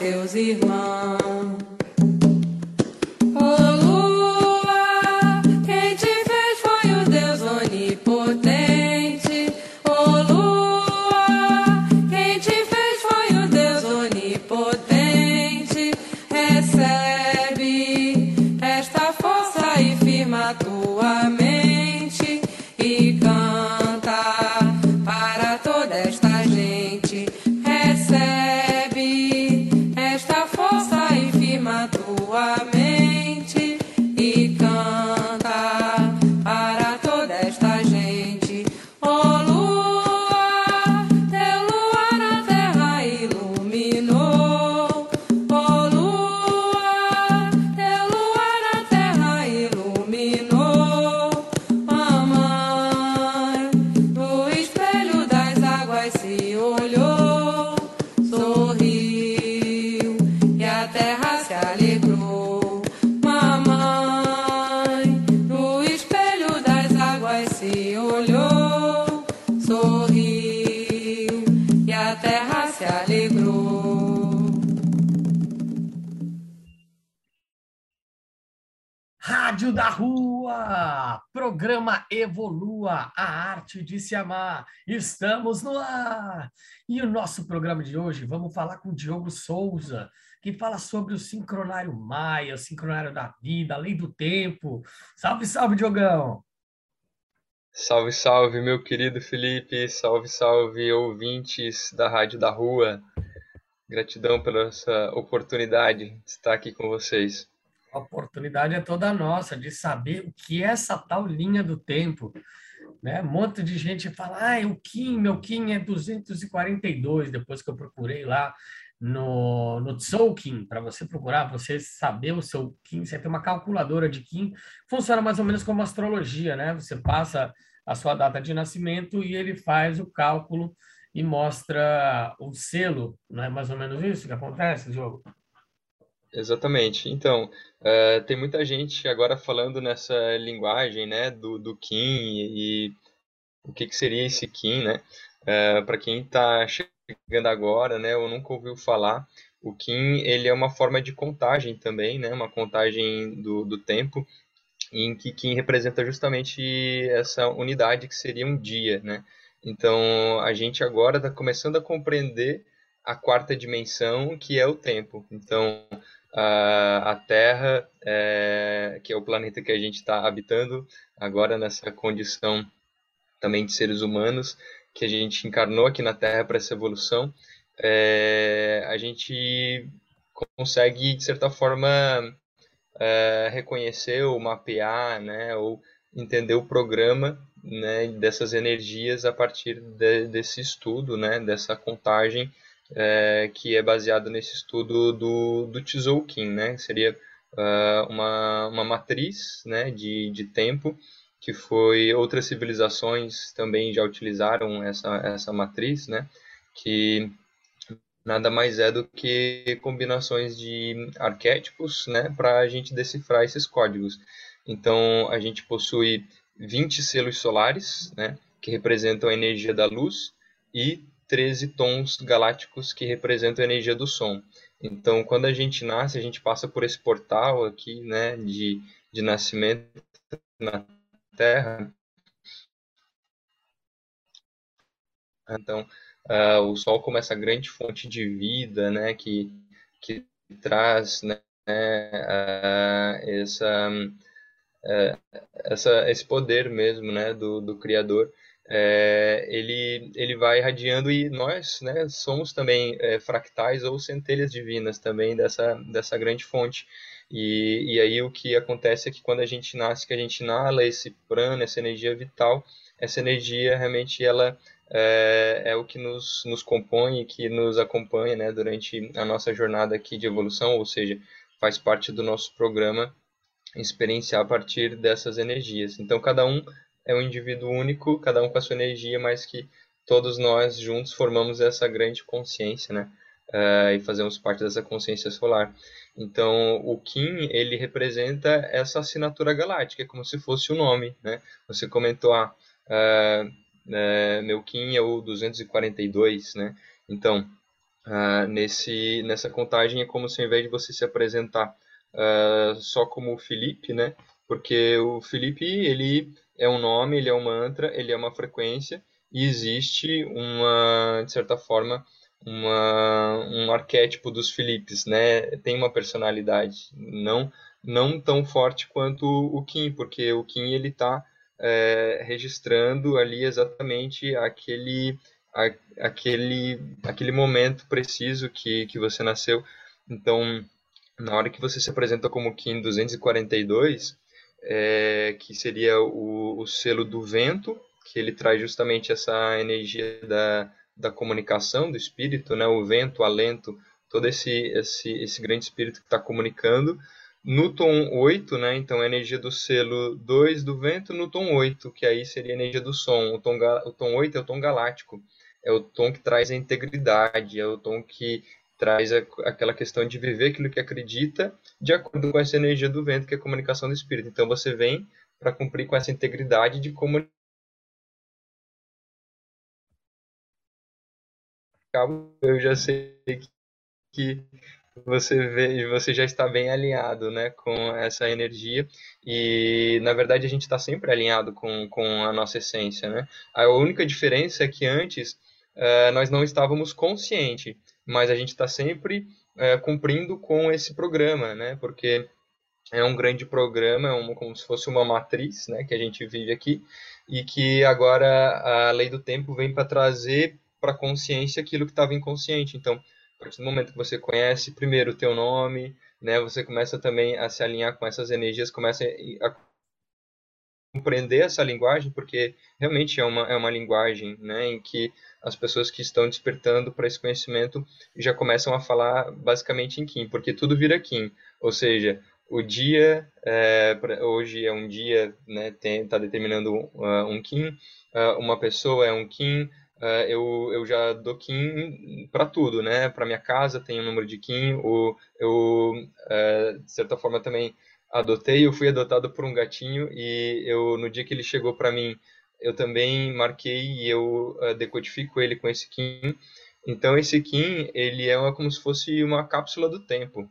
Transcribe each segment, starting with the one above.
Evolua arte de se amar. Estamos no ar! E o nosso programa de hoje, vamos falar com o Diogo Souza, que fala sobre o sincronário Maia, o sincronário da vida, a lei do tempo. Salve, salve, Diogão! Salve, salve, meu querido Felipe. Salve, salve, ouvintes da Rádio da Rua. Gratidão pela essa oportunidade de estar aqui com vocês. A oportunidade é toda nossa de saber o que é essa tal linha do tempo. Né? Um monte de gente fala, ah, o Kim, meu Kim é 242, depois que eu procurei lá no, no Tzolk'in, para você procurar, você saber o seu Kim, você tem uma calculadora de Kim, funciona mais ou menos como astrologia, né? Você passa a sua data de nascimento e ele faz o cálculo e mostra o selo, não é mais ou menos isso que acontece, Diogo? Exatamente. Então, uh, tem muita gente agora falando nessa linguagem, né, do, do Kim e, o que, que seria esse Kim, né? Eh, Para quem está chegando agora, né, ou nunca ouviu falar, o Kim ele é uma forma de contagem também, né, uma contagem do, do tempo, em que Kim representa justamente essa unidade que seria um dia, né? Então, a gente agora está começando a compreender a quarta dimensão, que é o tempo. Então, a, a Terra, é, que é o planeta que a gente está habitando agora nessa condição também de seres humanos, que a gente encarnou aqui na Terra para essa evolução, é, a gente consegue, de certa forma, é, reconhecer ou mapear, né, ou entender o programa né, dessas energias a partir de, desse estudo, né, dessa contagem é, que é baseado nesse estudo do, do Tzolk'in, né? Seria uh, uma, uma matriz né, de, de tempo que foi outras civilizações também já utilizaram essa, essa matriz, né? Que nada mais é do que combinações de arquétipos, né? Para a gente decifrar esses códigos. Então a gente possui 20 selos solares, né? Que representam a energia da luz e 13 tons galácticos que representam a energia do som. Então, quando a gente nasce, a gente passa por esse portal aqui, né, de, de nascimento na Terra. Então, uh, o Sol como essa grande fonte de vida, né, que, que traz né, uh? Essa, é, essa, esse poder mesmo, né? Do, do Criador. É, ele, ele vai irradiando e nós né, somos também é, fractais ou centelhas divinas também dessa, dessa grande fonte. E, e aí o que acontece é que quando a gente nasce, que a gente inala esse prana, essa energia vital, essa energia realmente ela é, é, o que nos, nos compõe, que nos acompanha né, durante a nossa jornada aqui de evolução, ou seja, faz parte do nosso programa experienciar a partir dessas energias. Então, cada um é um indivíduo único, cada um com a sua energia, mas que todos nós juntos formamos essa grande consciência, né? Uh, e fazemos parte dessa consciência solar. Então, o Kim, ele representa essa assinatura galáctica, é como se fosse o nome, né? Você comentou, ah, uh, uh, meu Kim é o 242, né? Então, uh, nesse, nessa contagem é como se ao invés de você se apresentar só como o Felipe, né? Porque o Felipe, ele é um nome, ele é um mantra, ele é uma frequência, e existe uma, de certa forma, uma, um arquétipo dos Philips, né? Tem uma personalidade, não não tão forte quanto o Kim, porque o Kim ele está é, registrando ali exatamente aquele a, aquele aquele momento preciso que que você nasceu. Então, na hora que você se apresenta como Kim 242, é, que seria o, o selo do vento, que ele traz justamente essa energia da da comunicação do espírito, né? O vento, o alento, todo esse esse esse grande espírito que está comunicando. No tom 8, né? Então a energia do selo 2 do vento no tom 8, que aí seria a energia do som. O tom, o tom 8 é o tom galáctico. É o tom que traz a integridade, é o tom que traz a, aquela questão de viver aquilo que acredita de acordo com essa energia do vento, que é a comunicação do espírito. Então você vem para cumprir com essa integridade de comunicação eu já sei que você vê, você já está bem alinhado, né, com essa energia e na verdade a gente está sempre alinhado com, com a nossa essência, né? A única diferença é que antes uh, nós não estávamos conscientes, mas a gente está sempre uh, cumprindo com esse programa, né? Porque é um grande programa, é como se fosse uma matriz, né, que a gente vive aqui e que agora a lei do tempo vem para trazer para consciência aquilo que estava inconsciente. Então, a partir do momento que você conhece primeiro o teu nome, né, você começa também a se alinhar com essas energias, começa a compreender essa linguagem, porque realmente é uma, é uma linguagem né, em que as pessoas que estão despertando para esse conhecimento já começam a falar basicamente em Kim, porque tudo vira Kim, ou seja, o dia, é, hoje é um dia, né, está determinando uh, um Kim, uh, uma pessoa é um Kim, uh, eu, eu já dou KIN para tudo, né? Para minha casa tem um número de KIN, o, eu, uh, de certa forma, também adotei, eu fui adotado por um gatinho e eu no dia que ele chegou para mim, eu também marquei e eu uh, decodifico ele com esse KIN. Então esse KIN, ele é uma, como se fosse uma cápsula do tempo,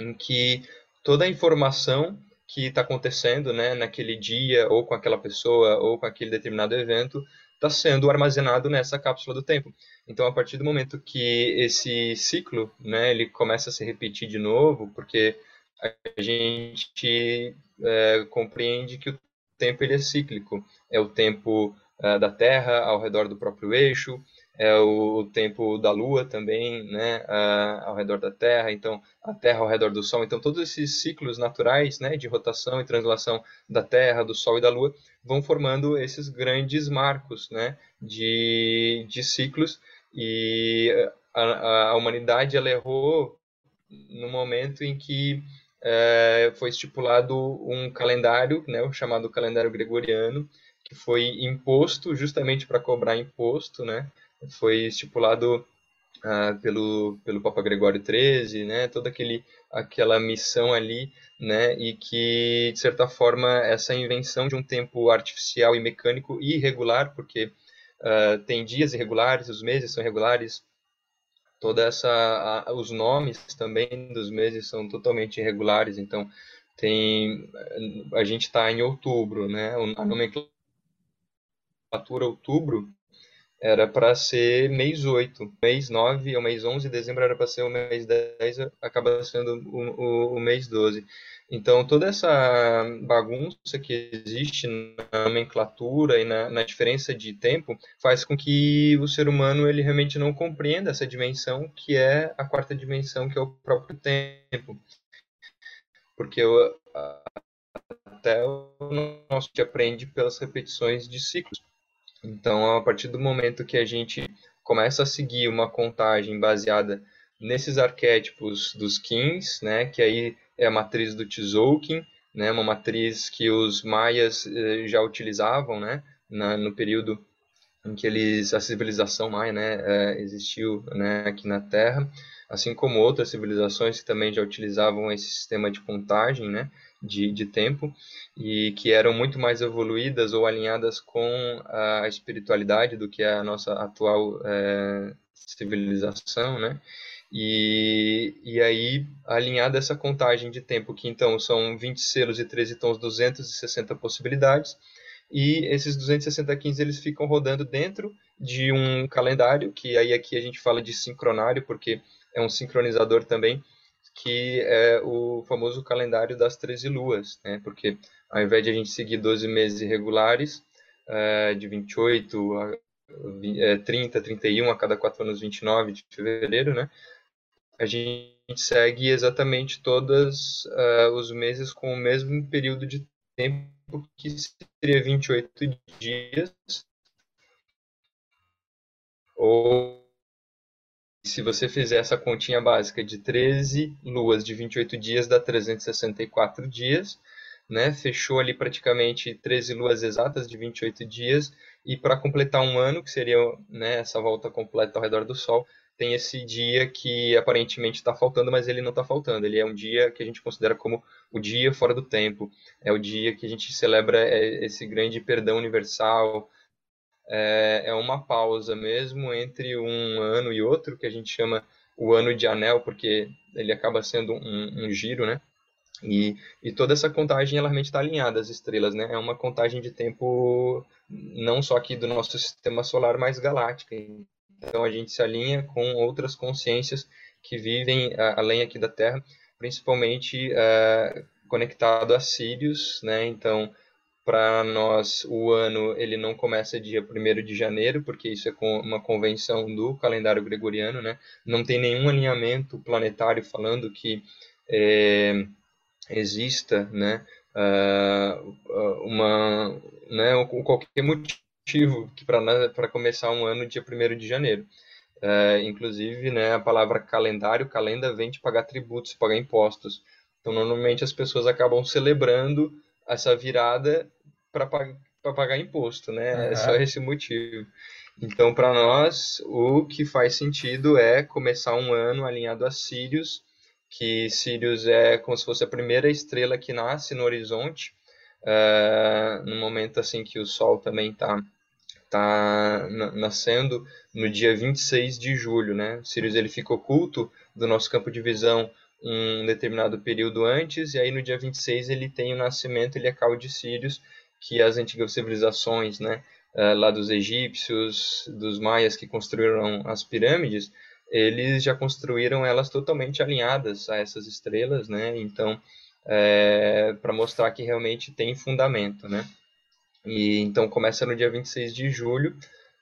em que toda a informação que está acontecendo né, naquele dia, ou com aquela pessoa, ou com aquele determinado evento, está sendo armazenado nessa cápsula do tempo. Então, a partir do momento que esse ciclo, né, ele começa a se repetir de novo, porque a gente é, compreende que o tempo ele é cíclico. É o tempo uh, da Terra ao redor do próprio eixo, é o, tempo da Lua também, né, uh, ao redor da Terra, então a Terra ao redor do Sol. Então todos esses ciclos naturais, né, de rotação e translação da Terra, do Sol e da Lua vão formando esses grandes marcos, né, de, de ciclos e a, a humanidade ela errou no momento em que é, foi estipulado um calendário, né, o chamado calendário gregoriano, que foi imposto justamente para cobrar imposto, né, foi estipulado uh, pelo, pelo Papa Gregório XIII, né, toda aquele, aquela missão ali, né, e que, de certa forma, essa invenção de um tempo artificial e mecânico e irregular, porque uh, tem dias irregulares, os meses são irregulares, toda essa a, os nomes também dos meses são totalmente irregulares então tem a gente está em outubro né? A nomenclatura outubro era para ser mês 8, mês 9 ou mês 11, dezembro era para ser o mês 10, acaba sendo o, o, o mês 12. Então, toda essa bagunça que existe na nomenclatura e na, na, diferença de tempo faz com que o ser humano ele realmente não compreenda essa dimensão que é a quarta dimensão, que é o próprio tempo. Porque o, até o nosso aprende pelas repetições de ciclos. Então, a partir do momento que a gente começa a seguir uma contagem baseada nesses arquétipos dos kings, né, que aí é a matriz do Tzolk'in, né, uma matriz que os maias eh, já utilizavam, né, na, no período em que eles a civilização maia, né, eh, existiu, né, aqui na Terra, assim como outras civilizações que também já utilizavam esse sistema de contagem, né, de, de tempo e que eram muito mais evoluídas ou alinhadas com a espiritualidade do que a nossa atual é, civilização, né? E, e aí, alinhada essa contagem de tempo, que então são 20 selos e 13 tons, 260 possibilidades, e esses 260 15 eles ficam rodando dentro de um calendário, que aí aqui a gente fala de sincronário, porque é um sincronizador também, que é o famoso calendário das 13 luas, né? porque ao invés de a gente seguir 12 meses irregulares, é, de 28 a é, 30, 31, a cada 4 anos 29 de fevereiro, né? a gente segue exatamente todos uh, os meses com o mesmo período de tempo, que seria 28 dias, ou se você fizer essa continha básica de 13 luas de 28 dias, dá 364 dias, né? Fechou ali praticamente 13 luas exatas de 28 dias, e para completar um ano, que seria né, essa volta completa ao redor do Sol, tem esse dia que aparentemente está faltando, mas ele não está faltando. Ele é um dia que a gente considera como o dia fora do tempo. É o dia que a gente celebra é, esse grande perdão universal, é, é uma pausa mesmo entre um ano e outro, que a gente chama o ano de anel, porque ele acaba sendo um, um giro, né? E, e toda essa contagem ela realmente está alinhada às estrelas, né? É uma contagem de tempo não só aqui do nosso sistema solar, mas galáctica. Então a gente se alinha com outras consciências que vivem além aqui da Terra, principalmente uh, conectado a Sirius, né? Então para nós o ano ele não começa dia 1 de janeiro, porque isso é uma convenção do calendário gregoriano, né? Não tem nenhum alinhamento planetário falando que é, exista, né, uh, uma, né, qualquer motivo para começar um ano dia 1 de janeiro. Uh, inclusive, né, a palavra calendário, calenda, vem de pagar tributos, pagar impostos. Então, normalmente as pessoas acabam celebrando essa virada para pagar imposto, né? Uhum. É só esse motivo. Então, para nós, o que faz sentido é começar um ano alinhado a Sirius, que Sirius é como se fosse a primeira estrela que nasce no horizonte, uh, no momento assim que o Sol também está tá nascendo no dia 26 de julho, né? Sirius ele fica oculto do nosso campo de visão um determinado período antes, e aí no dia 26 ele tem o nascimento, ele é cal de Sirius, que as antigas civilizações, né, uh, lá dos egípcios, dos maias que construíram as pirâmides, eles já construíram elas totalmente alinhadas a essas estrelas, né? Então, é, para mostrar que realmente tem fundamento, né? E então começa no dia 26 de julho,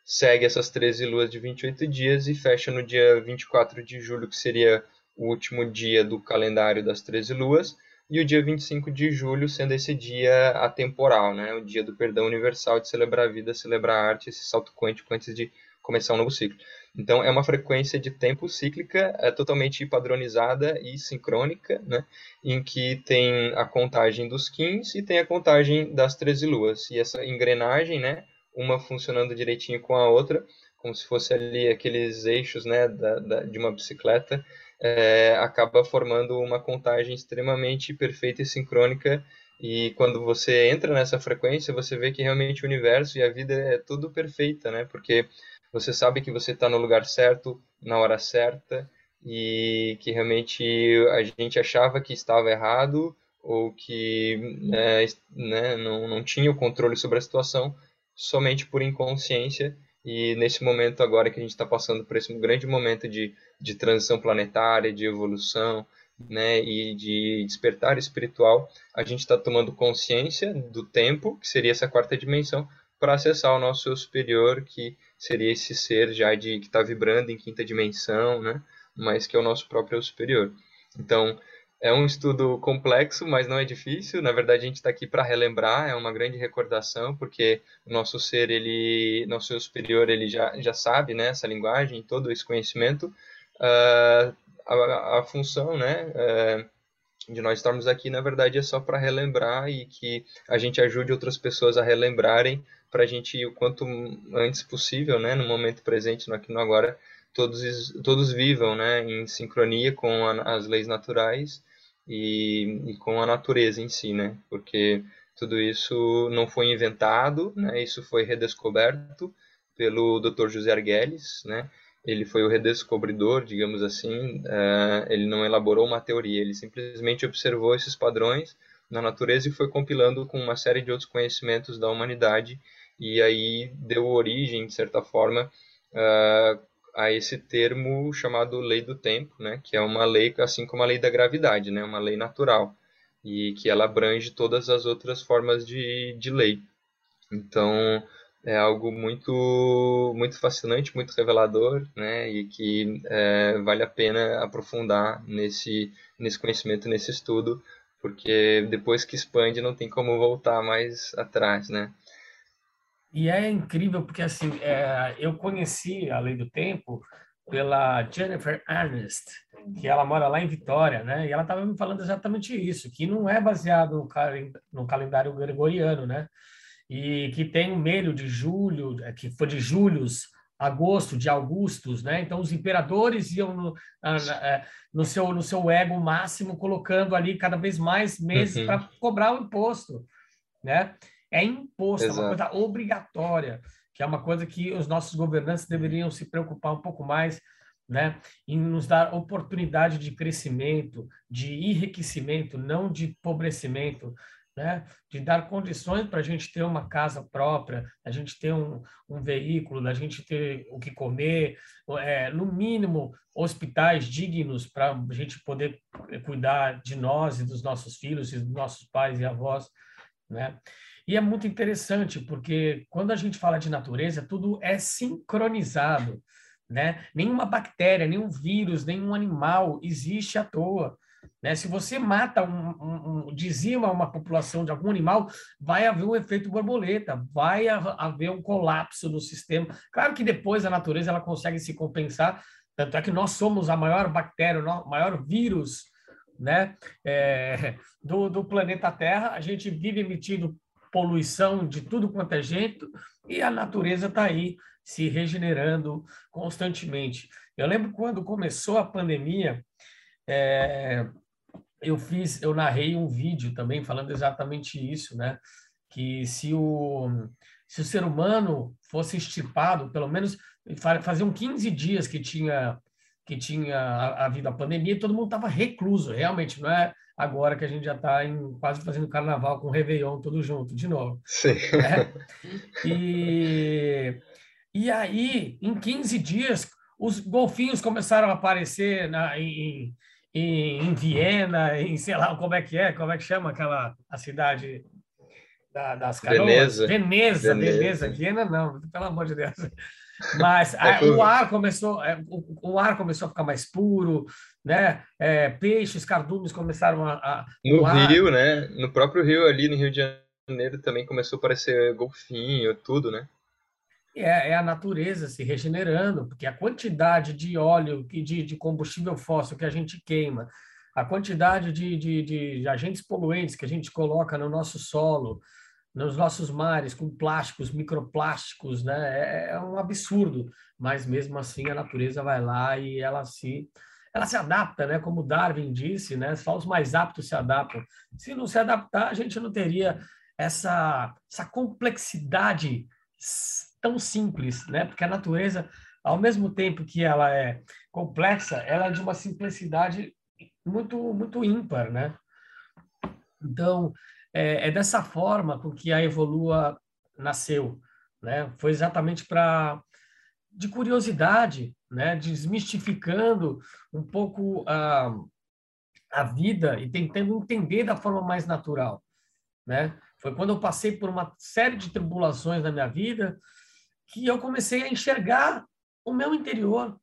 segue essas 13 luas de 28 dias e fecha no dia 24 de julho, que seria o último dia do calendário das 13 luas, e o dia 25 de julho sendo esse dia atemporal, né? o dia do perdão universal, de celebrar a vida, celebrar a arte, esse salto quântico antes de começar um novo ciclo. Então, é uma frequência de tempo cíclica é, totalmente padronizada e sincrônica, né? em que tem a contagem dos quins e tem a contagem das 13 luas. E essa engrenagem, né? uma funcionando direitinho com a outra, como se fosse ali aqueles eixos né? da, da de uma bicicleta, é, acaba formando uma contagem extremamente perfeita e sincrônica. E quando você entra nessa frequência, você vê que realmente o universo e a vida é tudo perfeita, né? Porque você sabe que você está no lugar certo, na hora certa, e que realmente a gente achava que estava errado ou que né, né, não, não tinha o controle sobre a situação somente por inconsciência E nesse momento agora que a gente está passando por esse grande momento de, de transição planetária, de evolução, né, e de despertar espiritual, a gente está tomando consciência do tempo, que seria essa quarta dimensão, para acessar o nosso superior, que seria esse ser já de que está vibrando em quinta dimensão, né, mas que é o nosso próprio superior. Então, é um estudo complexo, mas não é difícil. Na verdade, a gente está aqui para relembrar, é uma grande recordação, porque o nosso ser, ele, nosso superior, ele já, já sabe né, essa linguagem, todo esse conhecimento. Uh, a, a, função né, uh, de nós estarmos aqui, na verdade, é só para relembrar e que a gente ajude outras pessoas a relembrarem, para a gente, o quanto antes possível, né, no momento presente, no aqui no agora, todos, todos vivam né, em sincronia com a, as leis naturais e, e, com a natureza em si, né? Porque tudo isso não foi inventado, né? Isso foi redescoberto pelo Dr. José Arguelles, né? Ele foi o redescobridor, digamos assim. Uh, ele não elaborou uma teoria, ele simplesmente observou esses padrões na natureza e foi compilando com uma série de outros conhecimentos da humanidade e aí deu origem, de certa forma, uh, a esse termo chamado lei do tempo, né, que é uma lei assim como a lei da gravidade, né, uma lei natural e que ela abrange todas as outras formas de, de lei. Então é algo muito muito fascinante, muito revelador, né, e que é, vale a pena aprofundar nesse nesse conhecimento, nesse estudo, porque depois que expande não tem como voltar mais atrás, né? E é incrível porque assim, é, eu conheci a Lei do Tempo pela Jennifer Ernest, que ela mora lá em Vitória, né? E ela estava me falando exatamente isso, que não é baseado no, no calendário gregoriano, né? E que tem um meio de julho, é, que foi de julhos, agosto, de augustos, né? Então os imperadores iam no, é, no seu no seu ego máximo colocando ali cada vez mais meses uhum. para cobrar o imposto, né? É imposto, Exato. é uma coisa obrigatória, que é uma coisa que os nossos governantes deveriam se preocupar um pouco mais, né, em nos dar oportunidade de crescimento, de enriquecimento, não de empobrecimento, né, de dar condições para a gente ter uma casa própria, a gente ter um, um veículo, a gente ter o que comer, é, no mínimo hospitais dignos para a gente poder cuidar de nós e dos nossos filhos e dos nossos pais e avós, né? E é muito interessante, porque quando a gente fala de natureza, tudo é sincronizado. Né? Nenhuma bactéria, nenhum vírus, nenhum animal existe à toa. Né? Se você mata, um, um, um, dizima uma população de algum animal, vai haver um efeito borboleta, vai haver um colapso no sistema. Claro que depois a natureza ela consegue se compensar, tanto é que nós somos a maior bactéria, o maior vírus né, é, do, do planeta Terra. A gente vive emitindo poluição de tudo quanto é jeito, e a natureza está aí se regenerando constantemente. Eu lembro quando começou a pandemia, é, eu fiz, eu narrei um vídeo também falando exatamente isso, né? Que se o, se o ser humano fosse estipado, pelo menos faziam 15 dias que tinha que tinha havido a pandemia, todo mundo estava recluso, realmente, não é agora que a gente já está quase fazendo carnaval com o Réveillon tudo junto, de novo. Sim. Né? E, e aí, em 15 dias, os golfinhos começaram a aparecer na, em, em, em, Viena, em sei lá como é que é, como é que chama aquela a cidade da, das canoas? Veneza. Veneza, Veneza. Veneza. Viena não, pelo amor de Deus. Mas é, o ar começou, é, o, o, ar começou a ficar mais puro, né? É, peixes, cardumes começaram a, a no ar... rio, né? No próprio rio ali no Rio de Janeiro também começou a aparecer golfinho, tudo, né? É, é a natureza se regenerando, porque a quantidade de óleo de, de combustível fóssil que a gente queima, a quantidade de, de, de agentes poluentes que a gente coloca no nosso solo, nos nossos mares com plásticos, microplásticos, né? É, é um absurdo, mas mesmo assim a natureza vai lá e ela se ela se adapta, né? Como Darwin disse, né? Só os mais aptos se adaptam. Se não se adaptar, a gente não teria essa essa complexidade tão simples, né? Porque a natureza, ao mesmo tempo que ela é complexa, ela é de uma simplicidade muito muito ímpar, né? Então, é, é dessa forma com que a Evolua nasceu, né? Foi exatamente para de curiosidade, né? Desmistificando um pouco a, a vida e tentando entender da forma mais natural, né? Foi quando eu passei por uma série de tribulações na minha vida que eu comecei a enxergar o meu interior.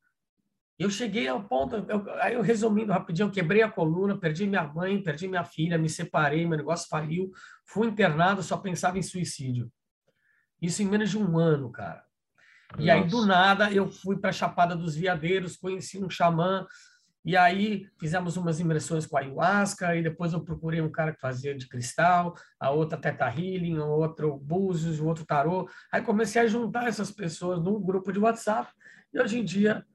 Eu cheguei ao ponto, eu, aí eu resumindo rapidinho, eu quebrei a coluna, perdi minha mãe, perdi minha filha, me separei, meu negócio faliu, fui internado, só pensava em suicídio. Isso em menos de um ano, cara. E Nossa. aí, do nada, eu fui para a Chapada dos Veadeiros, conheci um xamã, e aí fizemos umas imersões com a ayahuasca, e depois eu procurei um cara que fazia de cristal, a outra teta healing, o outro búzios, o outro tarô. Aí comecei a juntar essas pessoas num grupo de WhatsApp, e hoje em dia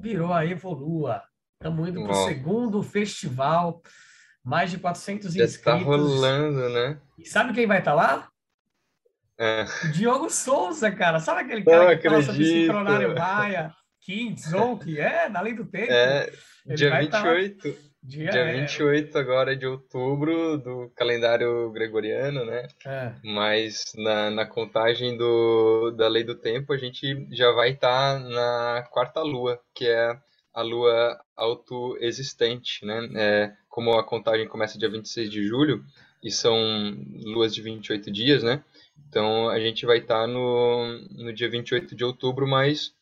virou a Evolua. Estamos indo para o segundo festival, mais de 400 Já inscritos. Já está rolando, né? E sabe quem vai estar tá lá? É. Diogo Souza, cara. Sabe aquele cara Não que acredito. fala sobre sincronário Maia, Kim, Zonk? É, na lei do tempo. É, Ele dia 28. Tá dia, dia 28 é... agora de outubro do calendário gregoriano, né? É. Mas na, na contagem do, da lei do tempo a gente já vai estar tá na quarta lua, que é a lua autoexistente, né? É, como a contagem começa dia 26 de julho e são luas de 28 dias, né? Então a gente vai estar tá no, no dia 28 de outubro, mas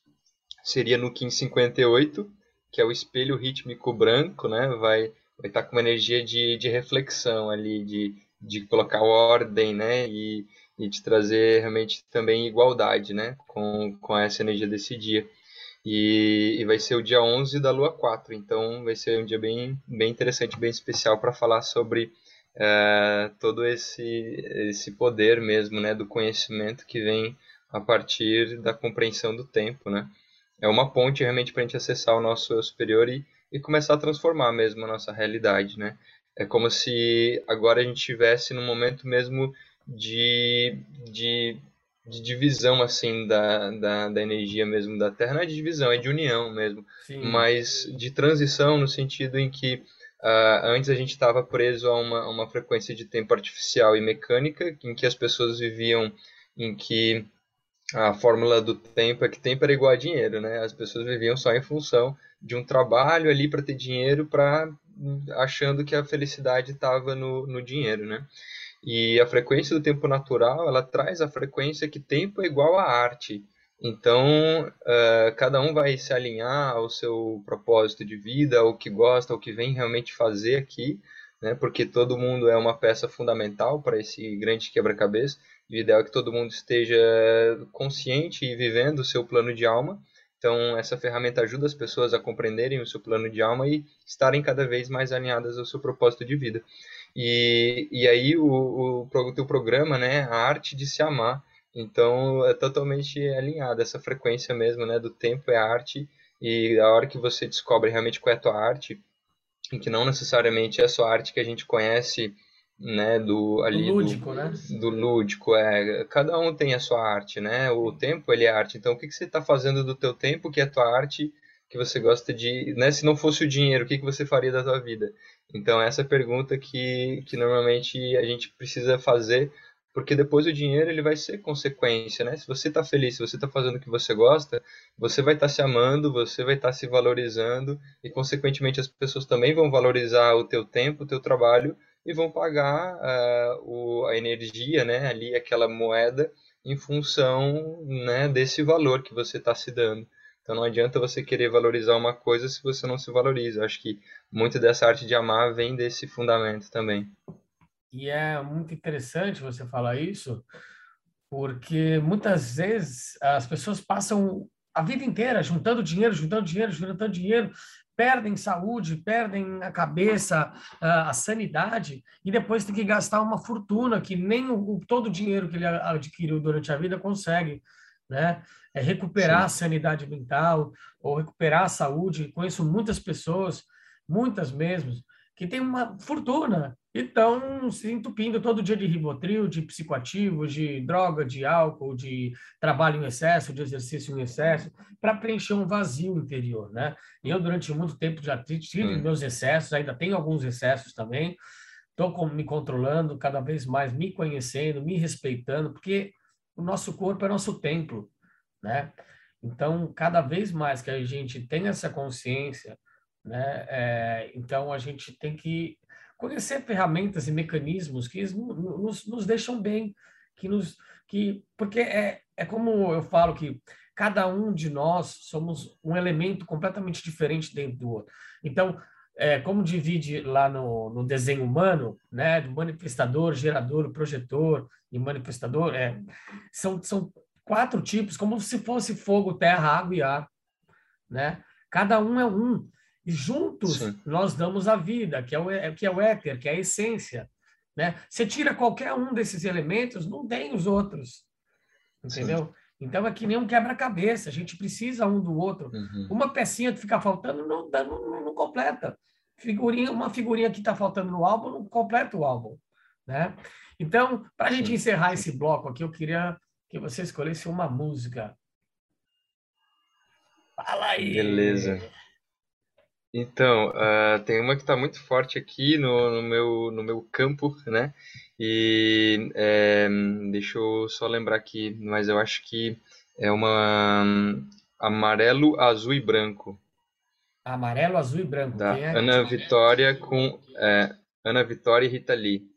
seria no 1558, que é o espelho rítmico branco, né? Vai vai estar tá com uma energia de, de reflexão ali, de, de colocar ordem, né? E, e de trazer realmente também igualdade, né? Com, com essa energia desse dia. E, e vai ser o dia 11 da lua 4, então vai ser um dia bem, bem interessante, bem especial para falar sobre é, todo esse, esse poder mesmo, né, do conhecimento que vem a partir da compreensão do tempo, né? É uma ponte realmente para a gente acessar o nosso superior e, e começar a transformar mesmo a nossa realidade, né? É como se agora a gente estivesse num momento mesmo de, de, de divisão, assim, da, da, da, energia mesmo da Terra. Não é de divisão, é de união mesmo. Sim. Mas de transição no sentido em que Uh, antes a gente estava preso a uma, uma frequência de tempo artificial e mecânica, em que as pessoas viviam em que a fórmula do tempo é que tempo era igual a dinheiro, né? As pessoas viviam só em função de um trabalho ali para ter dinheiro, para achando que a felicidade estava no, no dinheiro, né? E a frequência do tempo natural, ela traz a frequência que tempo é igual a arte. Então, uh, cada um vai se alinhar ao seu propósito de vida, ao que gosta, ao que vem realmente fazer aqui, né? porque todo mundo é uma peça fundamental para esse grande quebra-cabeça. O ideal é que todo mundo esteja consciente e vivendo o seu plano de alma. Então, essa ferramenta ajuda as pessoas a compreenderem o seu plano de alma e estarem cada vez mais alinhadas ao seu propósito de vida. E, e aí, o, o, o teu programa, né, a arte de se amar, então é totalmente alinhado essa frequência mesmo, né? Do tempo é arte e a hora que você descobre realmente qual é a tua arte, e que não necessariamente é só arte que a gente conhece, né? Do ali do lúdico, do, né? Do lúdico, é. Cada um tem a sua arte, né? O tempo ele é arte. Então o que que você está fazendo do teu tempo que é a tua arte? que você gosta de, né, se não fosse o dinheiro, o que, que você faria da tua vida? Então, essa é a pergunta que, que normalmente a gente precisa fazer porque depois o dinheiro ele vai ser consequência, né? Se você está feliz, se você está fazendo o que você gosta, você vai estar tá se amando, você vai estar tá se valorizando e consequentemente as pessoas também vão valorizar o teu tempo, o teu trabalho e vão pagar uh, o, a energia, né? Ali aquela moeda em função, né? Desse valor que você está se dando. Então não adianta você querer valorizar uma coisa se você não se valoriza. Eu acho que muito dessa arte de amar vem desse fundamento também. E é muito interessante você falar isso, porque muitas vezes as pessoas passam a vida inteira juntando dinheiro, juntando dinheiro, juntando dinheiro, perdem saúde, perdem a cabeça, a, sanidade, e depois tem que gastar uma fortuna que nem o, todo o dinheiro que ele adquiriu durante a vida consegue, né? É recuperar Sim. a sanidade mental ou recuperar a saúde. Conheço muitas pessoas, muitas mesmo, que têm uma fortuna e estão se entupindo todo dia de ribotril, de psicoativos, de droga, de álcool, de trabalho em excesso, de exercício em excesso, para preencher um vazio interior, né? E eu, durante muito tempo, já tive hum. meus excessos, ainda tenho alguns excessos também, estou me controlando cada vez mais, me conhecendo, me respeitando, porque o nosso corpo é nosso templo, né? Então, cada vez mais que a gente tem essa consciência, né? É, então, a gente tem que conhecer ferramentas e mecanismos que nos, nos deixam bem, que nos que porque é, é como eu falo que cada um de nós somos um elemento completamente diferente dentro do outro. Então, é, como divide lá no, no desenho humano, né, do manifestador, gerador, projetor e manifestador, é, são, são quatro tipos, como se fosse fogo, terra, água e ar, né? Cada um é um. E juntos Sim. nós damos a vida, que é o, que é o éter, que é a essência. Né? Você tira qualquer um desses elementos, não tem os outros. Entendeu? Sim. Então é que nem um quebra-cabeça, a gente precisa um do outro. Uhum. Uma pecinha que fica faltando não, não, não completa. Figurinha, uma figurinha que está faltando no álbum não completa o álbum. Né? Então, para a gente encerrar esse bloco aqui, eu queria que você escolhesse uma música. Fala aí! Beleza. Então, uh, tem uma que está muito forte aqui no, no, meu, no meu campo, né? E é, deixa eu só lembrar aqui, mas eu acho que é uma um, amarelo, azul e branco. Amarelo, azul e branco. Da é? Ana Vitória com é, Ana Vitória e Rita Lee.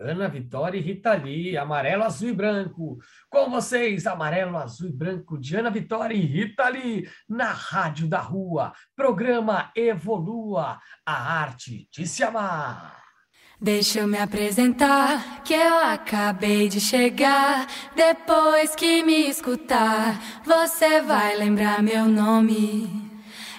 Ana Vitória e Rita Lee, amarelo, azul e branco. Com vocês, amarelo, azul e branco de Ana Vitória e Rita Lee, na Rádio da Rua. Programa Evolua, a arte de se amar. Deixa eu me apresentar, que eu acabei de chegar. Depois que me escutar, você vai lembrar meu nome.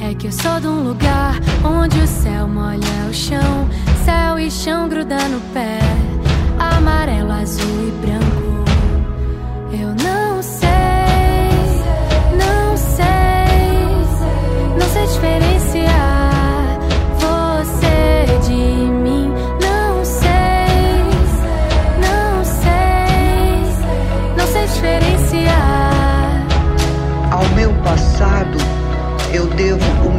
É que eu sou de um lugar onde o céu molha o chão, céu e chão gruda no pé, amarelo, azul e branco. Eu não sei, não sei, não sei diferenciar você de mim. Não sei, não sei, não sei diferenciar. Ao meu passado eu devo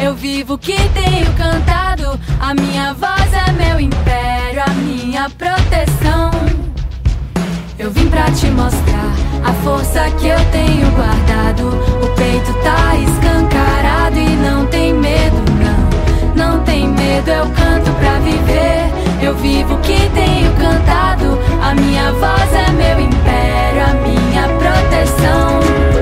Eu vivo o que tenho cantado. A minha voz é meu império, a minha proteção. Eu vim pra te mostrar a força que eu tenho guardado. O peito tá escancarado e não tem medo, não. Não tem medo, eu canto pra viver. Eu vivo o que tenho cantado. A minha voz é meu império, a minha proteção.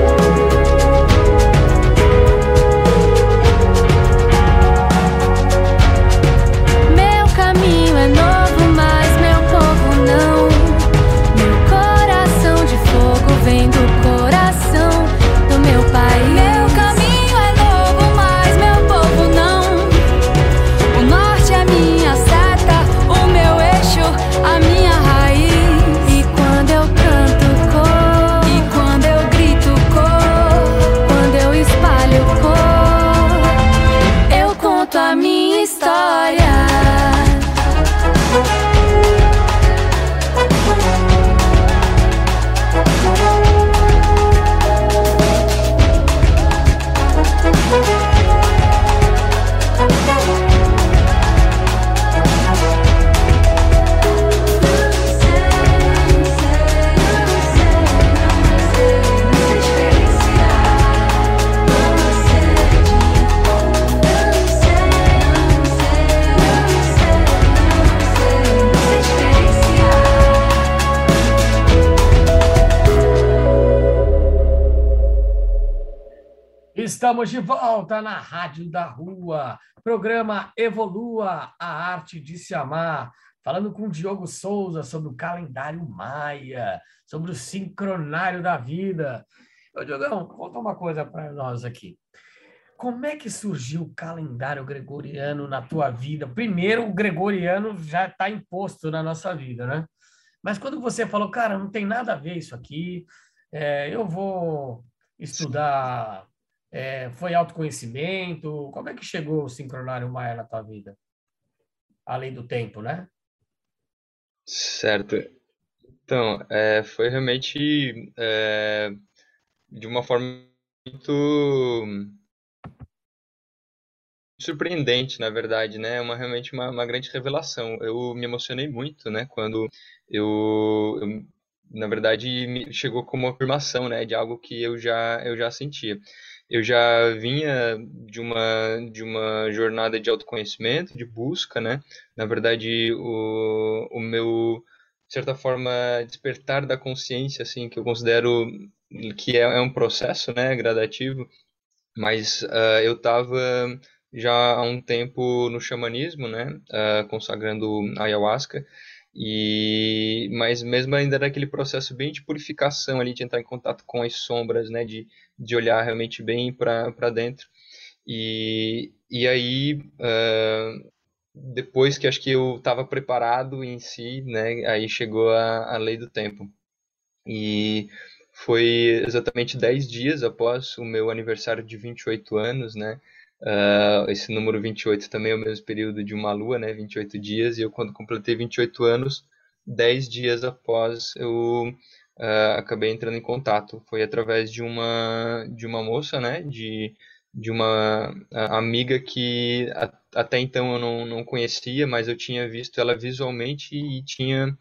De volta na Rádio da Rua, programa Evolua, a arte de se amar, falando com Diogo Souza sobre o calendário maia, sobre o sincronário da vida. Ô, Diogão, conta uma coisa para nós aqui. Como é que surgiu o calendário gregoriano na tua vida? Primeiro, o gregoriano já está imposto na nossa vida, né? Mas quando você falou, cara, não tem nada a ver isso aqui, é, eu vou estudar é, foi autoconhecimento? Como é que chegou o sincronário Maia na tua vida? Além do tempo, né? Certo. Então, é, foi realmente é, de uma forma muito surpreendente, na verdade, né? Uma realmente uma, uma grande revelação. Eu me emocionei muito, né? Quando eu, eu na verdade, chegou como afirmação, né? De algo que eu já eu já sentia eu já vinha de uma, de uma jornada de autoconhecimento, de busca, né? Na verdade, o, o meu, de certa forma, despertar da consciência, assim, que eu considero que é, é um processo, né, gradativo, mas uh, eu estava já há um tempo no xamanismo, né, uh, consagrando ayahuasca, e mas mesmo ainda era aquele processo bem de purificação ali, de entrar em contato com as sombras, né, de de olhar realmente bem para dentro. E, e aí, uh, depois que acho que eu estava preparado em si, né, aí chegou a, a lei do tempo. E foi exatamente 10 dias após o meu aniversário de 28 anos, né, Uh, esse número 28 também é o mesmo período de uma lua, né? 28 dias. E eu, quando completei 28 anos, 10 dias após, eu uh, acabei entrando em contato. Foi através de uma, de uma moça, né, de, de uma amiga que a, até então eu não, não conhecia, mas eu tinha visto ela visualmente e tinha,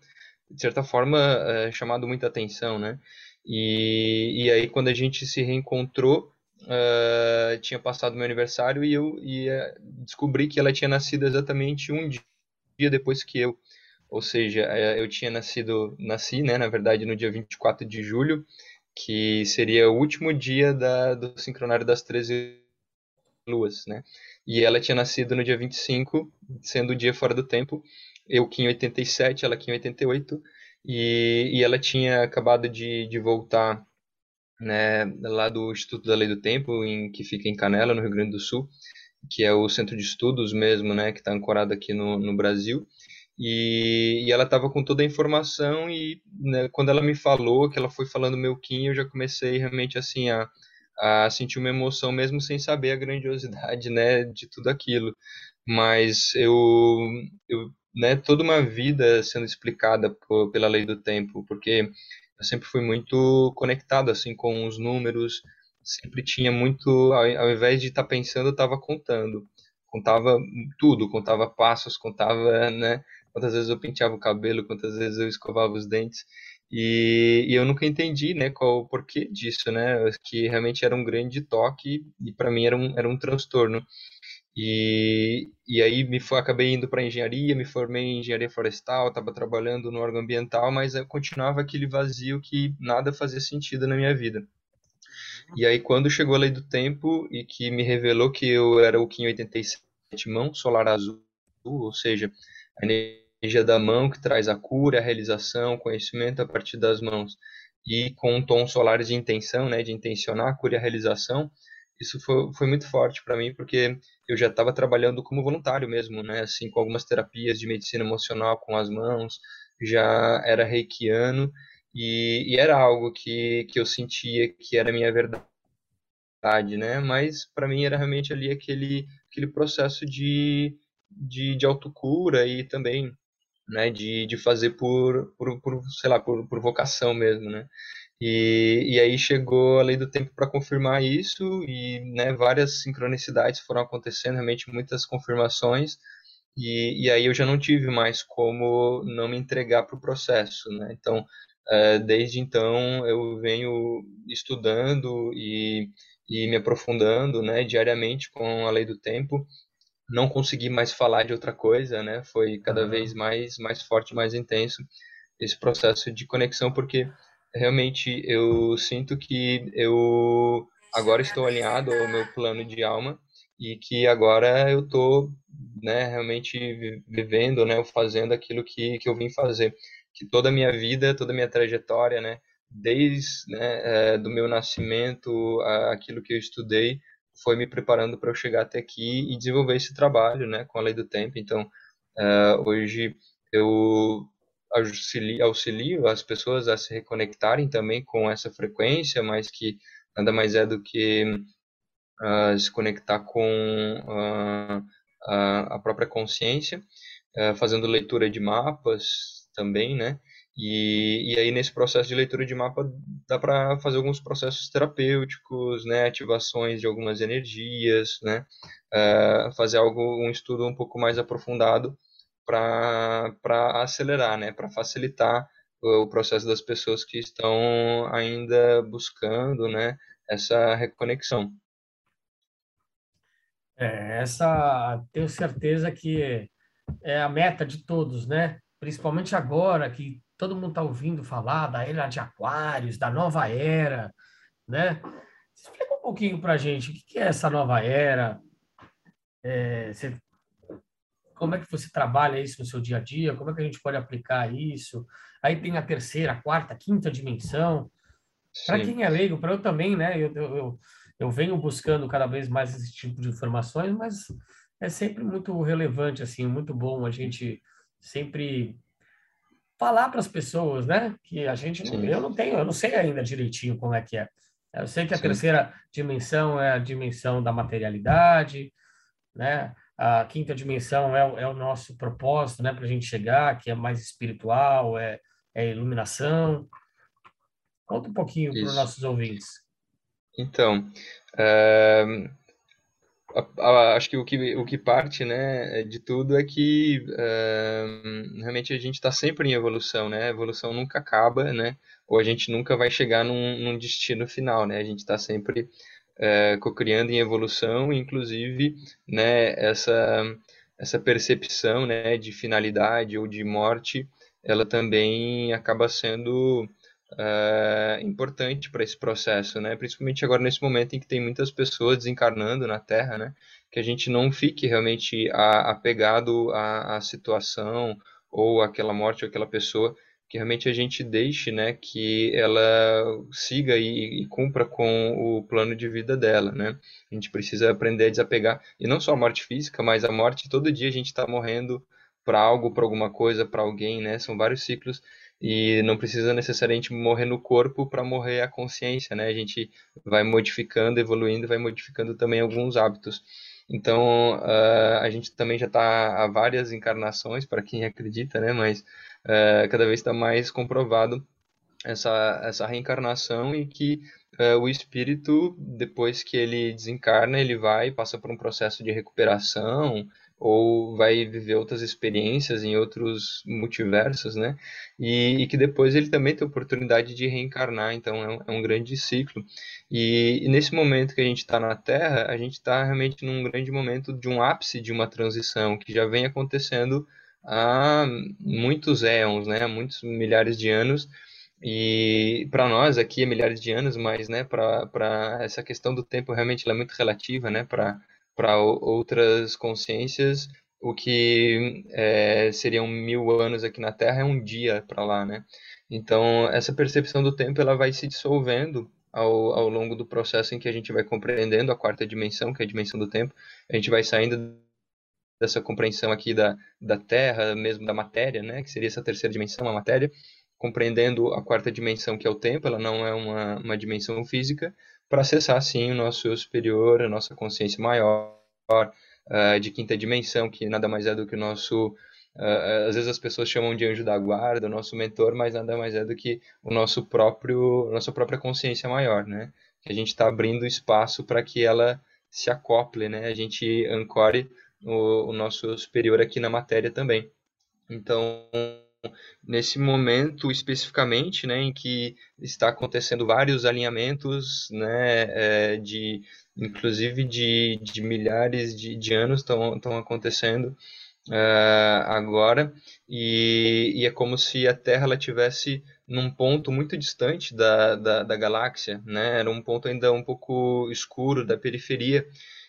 de certa forma, uh, chamado muita atenção, né. E, e aí, quando a gente se reencontrou, uh, tinha passado meu aniversário e eu e, descobri que ela tinha nascido exatamente um dia depois que eu ou seja, é, eu tinha nascido, nasci, né, na verdade, no dia 24 de julho, que seria o último dia da, do sincronário das 13 luas, né? E ela tinha nascido no dia 25, sendo o dia fora do tempo. Eu que em 87, ela que em 88. E, e ela tinha acabado de, de voltar né, lá do Instituto da Lei do Tempo, em, que fica em Canela, no Rio Grande do Sul, que é o centro de estudos mesmo, né, que está ancorado aqui no, no Brasil. E, e ela estava com toda a informação e né, quando ela me falou, que ela foi falando meu Kim, eu já comecei realmente assim a, a sentir uma emoção mesmo sem saber a grandiosidade, né, de tudo aquilo. Mas eu, eu né, toda uma vida sendo explicada por, pela lei do tempo, porque eu sempre fui muito conectado assim com os números, sempre tinha muito, ao, invés de estar tá pensando, eu estava contando contava tudo, contava passos, contava, né, quantas vezes eu penteava o cabelo, quantas vezes eu escovava os dentes. E, e eu nunca entendi, né, qual o porquê disso, né, que realmente era um grande toque e para mim era um, era um transtorno. E, e aí me foi, acabei indo para engenharia, me formei em engenharia florestal, estava trabalhando no órgão ambiental, mas continuava aquele vazio que nada fazia sentido na minha vida. E aí quando chegou a lei do tempo e que me revelou que eu era o Kim 87 mão solar azul, ou seja, a energia da mão que traz a cura, a realização, o conhecimento a partir das mãos, e com um tom solar de intenção, né, de intencionar a cura e a realização, isso foi, foi muito forte para mim, porque eu já estava trabalhando como voluntário mesmo, né, assim, com algumas terapias de medicina emocional com as mãos, já era reikiano, e, e era algo que, que eu sentia que era a minha verdade, né, mas para mim era realmente ali aquele, aquele processo de, de, de autocura e também né, de, de fazer por, por, por sei lá, por, por vocação mesmo, né? E, e aí chegou a lei do tempo para confirmar isso e né, várias sincronicidades foram acontecendo, realmente muitas confirmações e, e aí eu já não tive mais como não me entregar para o processo, né? Então, é, desde então eu venho estudando e, e me aprofundando, né, diariamente com a lei do tempo não consegui mais falar de outra coisa, né? Foi cada uhum. vez mais mais forte, mais intenso esse processo de conexão, porque realmente eu sinto que eu agora estou alinhado ao meu plano de alma e que agora eu estou né, realmente vivendo, né, fazendo aquilo que, que eu vim fazer. Que toda a minha vida, toda a minha trajetória, né, desde né, é, do meu nascimento, aquilo que eu estudei, foi me preparando para eu chegar até aqui e desenvolver esse trabalho né, com a lei do tempo. Então, é, hoje eu auxilio, auxilio as pessoas a se reconectarem também com essa frequência, mas que nada mais é do que uh, se conectar com uh, a, a própria consciência, uh, fazendo leitura de mapas também, né? E, e aí nesse processo de leitura de mapa dá para fazer alguns processos terapêuticos, né? Ativações de algumas energias, né? fazer algo um estudo um pouco mais aprofundado para acelerar, né? Para facilitar o processo das pessoas que estão ainda buscando, né? Essa reconexão. É, essa tenho certeza que é a meta de todos, né? Principalmente agora que todo mundo está ouvindo falar da era de Aquários, da nova era, né? Explica um pouquinho para a gente o que é essa nova era. É, você, como é que você trabalha isso no seu dia a dia? Como é que a gente pode aplicar isso? Aí tem a terceira, a quarta, a quinta dimensão. Para quem é leigo, para eu também, né? Eu, eu, eu venho buscando cada vez mais esse tipo de informações, mas é sempre muito relevante, assim, muito bom a gente sempre falar para as pessoas, né? Que a gente, Sim. eu não tenho, eu não sei ainda direitinho como é que é. Eu sei que a Sim. terceira dimensão é a dimensão da materialidade, né? A quinta dimensão é, é o nosso propósito, né? Para a gente chegar, que é mais espiritual, é, é iluminação. Conta um pouquinho para os nossos ouvintes. Então, uh, a, a, acho que o, que o que parte né, de tudo é que uh, realmente a gente está sempre em evolução, né? A evolução nunca acaba, né? Ou a gente nunca vai chegar num, num destino final, né? A gente está sempre uh, co-criando em evolução, inclusive, né, essa, essa percepção né, de finalidade ou de morte, ela também acaba sendo uh, importante para esse processo, né? Principalmente agora nesse momento em que tem muitas pessoas desencarnando na Terra, né? Que a gente não fique realmente apegado à, à situação ou àquela morte ou aquela pessoa, que realmente a gente deixe, né? Que ela siga e, e cumpra com o plano de vida dela, né? A gente precisa aprender a desapegar e não só a morte física, mas a morte todo dia a gente está morrendo para algo, para alguma coisa, para alguém, né? São vários ciclos e não precisa necessariamente morrer no corpo para morrer a consciência, né? A gente vai modificando, evoluindo, vai modificando também alguns hábitos. Então, uh, a gente também já está há várias encarnações, para quem acredita, né? Mas uh, cada vez está mais comprovado essa, essa reencarnação e que uh, o espírito, depois que ele desencarna, ele vai, passa por um processo de recuperação, ou vai viver outras experiências em outros multiversos, né? E, e que depois ele também tem a oportunidade de reencarnar, então é um, é um grande ciclo. E, e, nesse momento que a gente está na Terra, a gente está realmente num grande momento de um ápice de uma transição que já vem acontecendo há muitos éons, né? Muitos milhares de anos. E para nós aqui é milhares de anos, mas né, para essa questão do tempo realmente é muito relativa, né? Para outras consciências, o que é, seriam mil anos aqui na Terra é um dia para lá, né? Então, essa percepção do tempo ela vai se dissolvendo ao, ao longo do processo em que a gente vai compreendendo a quarta dimensão, que é a dimensão do tempo. A gente vai saindo dessa compreensão aqui da, da Terra, mesmo da matéria, né? Que seria essa terceira dimensão, a matéria, compreendendo a quarta dimensão, que é o tempo, ela não é uma, uma dimensão física, para acessar, sim, o nosso superior, a nossa consciência maior, uh, de quinta dimensão, que nada mais é do que o nosso. Uh, às vezes as pessoas chamam de anjo da guarda, o nosso mentor, mas nada mais é do que o nosso próprio, nossa própria consciência maior, né? Que a gente está abrindo espaço para que ela se acople, né? A gente ancore o, o nosso superior aqui na matéria também. Então, nesse momento especificamente, né, em que está acontecendo vários alinhamentos, né, é, de inclusive de, de milhares de, de anos estão acontecendo uh, agora e, e, é como se a Terra ela tivesse num ponto muito distante da, da, da galáxia, né? Era um ponto ainda um pouco escuro da periferia.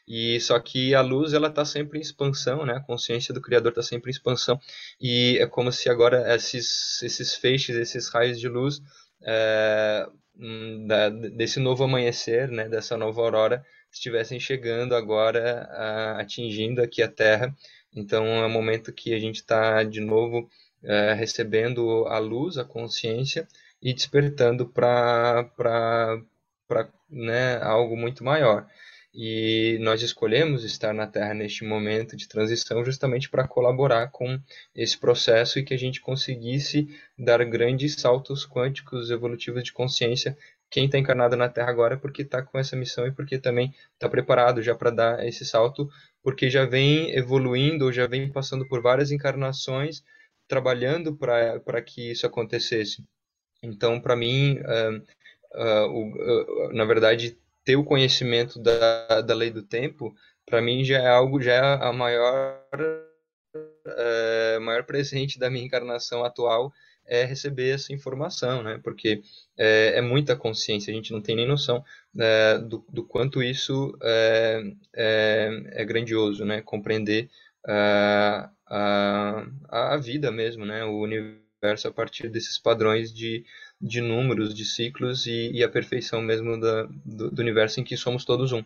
E só que a luz ela está sempre em expansão, né? A consciência do Criador está sempre em expansão e é como se agora esses esses feixes, esses raios de luz é, da, desse novo amanhecer, né? Dessa nova aurora estivessem chegando agora, a, atingindo aqui a Terra. Então é o momento que a gente está de novo é, recebendo a luz, a consciência e despertando para né, algo muito maior. E nós escolhemos estar na Terra neste momento de transição justamente para colaborar com esse processo e que a gente conseguisse dar grandes saltos quânticos evolutivos de consciência. Quem está encarnado na Terra agora é porque está com essa missão e porque também está preparado já para dar esse salto, porque já vem evoluindo já vem passando por várias encarnações trabalhando para que isso acontecesse. Então, para mim, uh, uh, uh, na verdade, ter o conhecimento da, da lei do tempo, para mim já é algo, já é a maior, é, maior presente da minha encarnação atual é receber essa informação, né? Porque é, é muita consciência, a gente não tem nem noção é, do, do quanto isso é, é, é grandioso, né? Compreender a, a, a vida mesmo, né? O universo a partir desses padrões de, de números, de ciclos e, e a perfeição mesmo da, do, do, universo em que somos todos um.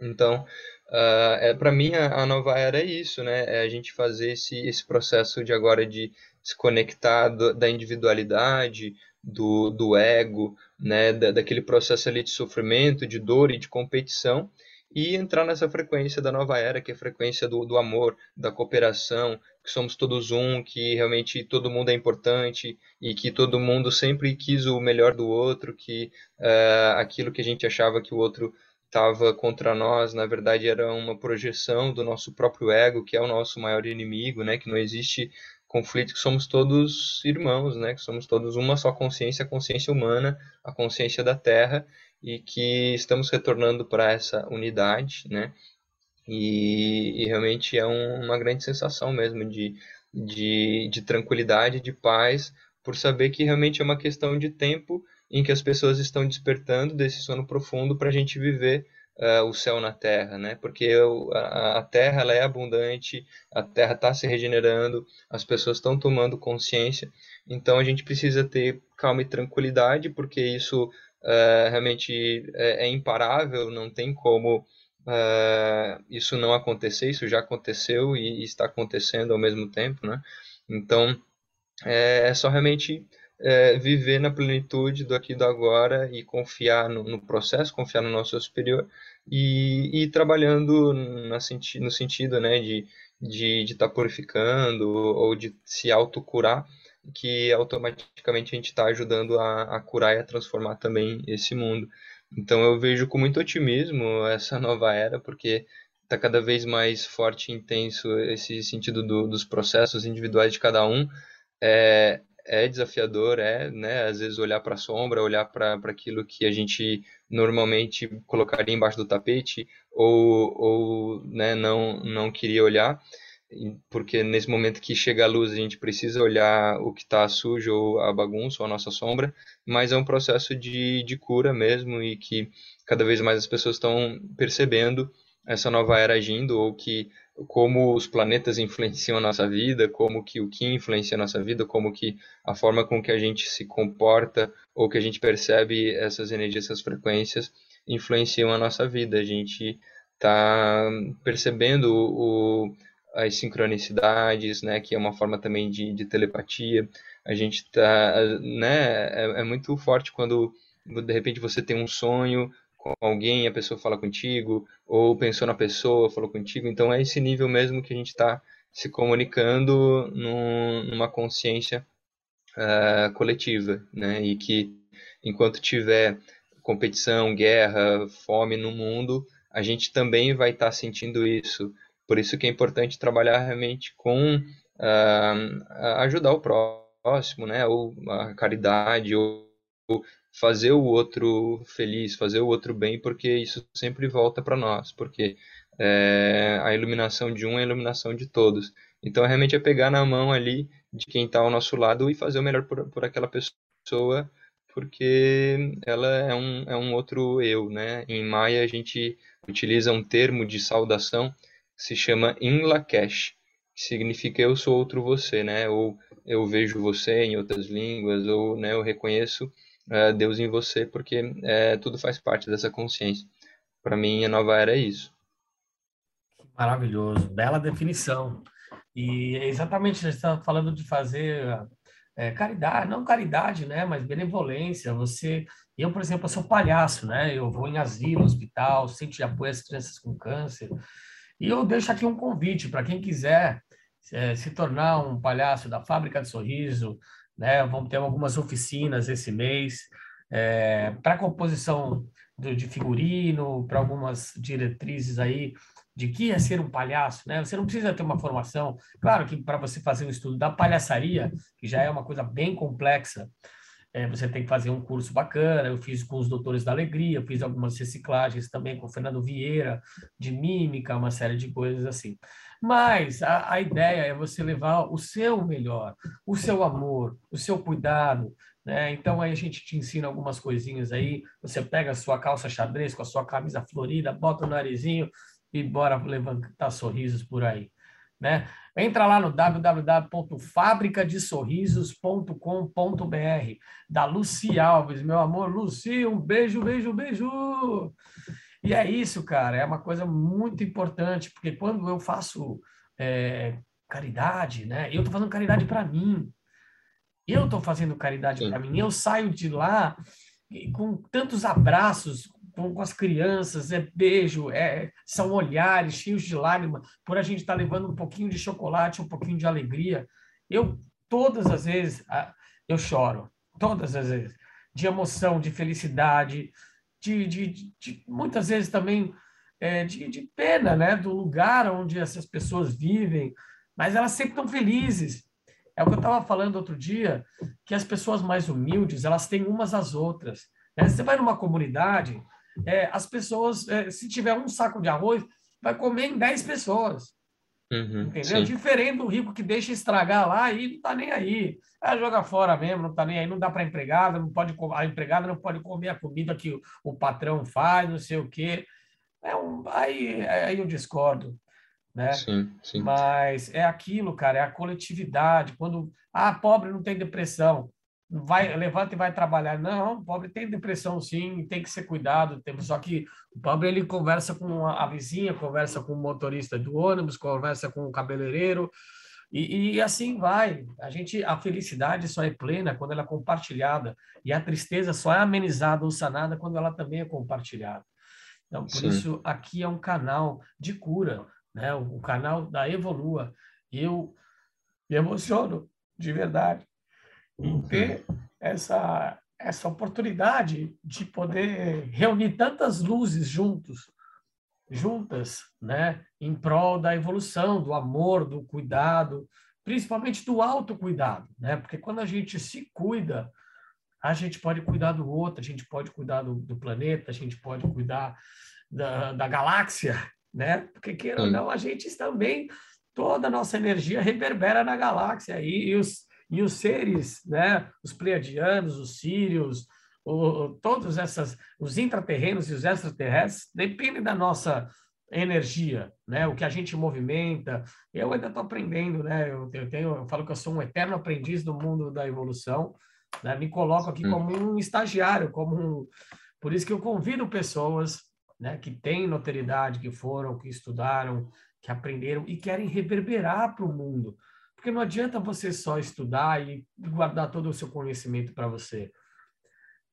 Então, uh, é, para mim, a, a, nova era é isso, né? É a gente fazer esse, esse processo de agora de se conectar do, da individualidade, do, do ego, né? Da, daquele processo ali de sofrimento, de dor e de competição, e entrar nessa frequência da nova era, que é a frequência do, do amor, da cooperação, que somos todos um, que realmente todo mundo é importante e que todo mundo sempre quis o melhor do outro, que uh, aquilo que a gente achava que o outro estava contra nós, na verdade era uma projeção do nosso próprio ego, que é o nosso maior inimigo, né? Que não existe conflito, que somos todos irmãos, né? Que somos todos uma só consciência, a consciência humana, a consciência da Terra, e que estamos retornando para essa unidade, né? E, e realmente é um, uma grande sensação mesmo de, de, de tranquilidade, de paz, por saber que realmente é uma questão de tempo em que as pessoas estão despertando desse sono profundo para a gente viver uh, o céu na Terra, né? Porque a, a Terra ela é abundante, a Terra está se regenerando, as pessoas estão tomando consciência, então a gente precisa ter calma e tranquilidade, porque isso uh, realmente é, é, imparável, não tem como uh, isso não acontecer, isso já aconteceu e, e, está acontecendo ao mesmo tempo, né? Então, é, é só realmente é, viver na plenitude do aqui e do agora e confiar no, no processo, confiar no nosso superior e, e ir trabalhando na senti no sentido né, de de estar tá purificando ou de se autocurar, que automaticamente a gente está ajudando a, a curar e a transformar também esse mundo. Então eu vejo com muito otimismo essa nova era, porque está cada vez mais forte e intenso esse sentido do, dos processos individuais de cada um. É, é desafiador, é, né, às vezes olhar para a sombra, olhar para aquilo que a gente normalmente colocaria embaixo do tapete ou, ou né, não, não queria olhar, porque nesse momento que chega a luz a gente precisa olhar o que está sujo ou a bagunça ou a nossa sombra, mas é um processo de, de cura mesmo e que cada vez mais as pessoas estão percebendo essa nova era agindo ou que como os planetas influenciam a nossa vida, como que o Kim influencia a nossa vida, como que a forma com que a gente se comporta ou que a gente percebe essas energias, essas frequências influenciam a nossa vida. A gente está percebendo o, as sincronicidades, né, que é uma forma também de, de telepatia. A gente está, né, é, é, muito forte quando de repente você tem um sonho com alguém, a pessoa fala contigo, ou pensou na pessoa, falou contigo. Então é esse nível mesmo que a gente está se comunicando num, numa consciência uh, coletiva, né, e que enquanto tiver competição, guerra, fome no mundo, a gente também vai estar tá sentindo isso por isso que é importante trabalhar realmente com uh, ajudar o próximo, né? Ou a caridade, ou, fazer o outro feliz, fazer o outro bem, porque isso sempre volta para nós, porque é, a iluminação de um é a iluminação de todos. Então, realmente é pegar na mão ali de quem está ao nosso lado e fazer o melhor por, por aquela pessoa. porque ela é um, é um outro eu, né? Em Maia a gente utiliza um termo de saudação se chama In Lakesh, que significa eu sou outro você, né? Ou eu vejo você em outras línguas, ou né, eu reconheço uh, Deus em você, porque uh, tudo faz parte dessa consciência. Para mim, a nova era é isso. Maravilhoso, bela definição. E é exatamente, você está falando de fazer é, caridade, não caridade, né, mas benevolência. Você, eu, por exemplo, sou palhaço, né? Eu vou em asilo, hospital, centro de apoio às crianças com câncer. E eu deixo aqui um convite para quem quiser é, se tornar um palhaço da Fábrica de Sorriso, né? Vamos ter algumas oficinas esse mês é, para composição do, de figurino, para algumas diretrizes aí de que é ser um palhaço, né? Você não precisa ter uma formação. Claro que para você fazer um estudo da palhaçaria, que já é uma coisa bem complexa, é, você tem que fazer um curso bacana. Eu fiz com os Doutores da Alegria, fiz algumas reciclagens também com o Fernando Vieira, de mímica, uma série de coisas assim. Mas a, a ideia é você levar o seu melhor, o seu amor, o seu cuidado, né? Então aí a gente te ensina algumas coisinhas aí. Você pega a sua calça xadrez com a sua camisa florida, bota o narizinho, e bora levantar sorrisos por aí. Né? Entra lá no www.fabricadesorrisos.com.br da Luci Alves, meu amor, Luci, um beijo, beijo, beijo. E é isso, cara, é uma coisa muito importante, porque quando eu faço é, caridade, né? Eu tô fazendo caridade para mim. Eu tô fazendo caridade para mim. Eu saio de lá com tantos abraços, com, com as crianças, é beijo, é, são olhares cheios de lágrimas, por a gente estar tá levando um pouquinho de chocolate, um pouquinho de alegria. Eu, todas as vezes, eu choro, todas as vezes, de emoção, de felicidade, de, de, de, de muitas vezes também é, de, de pena, né, do lugar onde essas pessoas vivem, mas elas sempre estão felizes. É o que eu estava falando outro dia, que as pessoas mais humildes, elas têm umas às outras. Né? Você vai numa comunidade, é, as pessoas, é, se tiver um saco de arroz, vai comer em 10 pessoas. Uhum, entendeu? Sim. Diferente do rico que deixa estragar lá e não tá nem aí. Ah, joga fora mesmo, não tá nem aí, não dá para empregada, não pode a empregada não pode comer a comida que o, o patrão faz, não sei o quê. É um, aí, aí eu discordo, né? Sim, sim. Mas é aquilo, cara, é a coletividade. Quando ah, pobre não tem depressão, vai levanta e vai trabalhar. Não, o pobre tem depressão sim, tem que ser cuidado. Tem, só que o pobre ele conversa com a, vizinha, conversa com o motorista do ônibus, conversa com o cabeleireiro e, e, assim vai. A gente, a felicidade só é plena quando ela é compartilhada e a tristeza só é amenizada ou sanada quando ela também é compartilhada. Então, por sim. isso aqui é um canal de cura, né? O, o canal da Evolua. Eu me emociono de verdade em ter essa, essa oportunidade de poder reunir tantas luzes juntos, juntas, né, em prol da evolução, do amor, do cuidado, principalmente do autocuidado, né? Porque quando a gente se cuida, a gente pode cuidar do outro, a gente pode cuidar do, do planeta, a gente pode cuidar da, da galáxia, né? Porque queira ou não, a gente também toda a nossa energia reverbera na galáxia e, e os e os seres, né, os pleiadianos, os sírios, o, todos essas, os intraterrenos e os extraterrestres, dependem da nossa energia, né? O que a gente movimenta. Eu ainda estou aprendendo, né? Eu, eu, tenho, eu falo que eu sou um eterno aprendiz do mundo da evolução. Né? Me coloco aqui como um estagiário, como um... por isso que eu convido pessoas, né? Que têm notoriedade, que foram, que estudaram, que aprenderam e querem reverberar para o mundo. Porque não adianta você só estudar e guardar todo o seu conhecimento para você.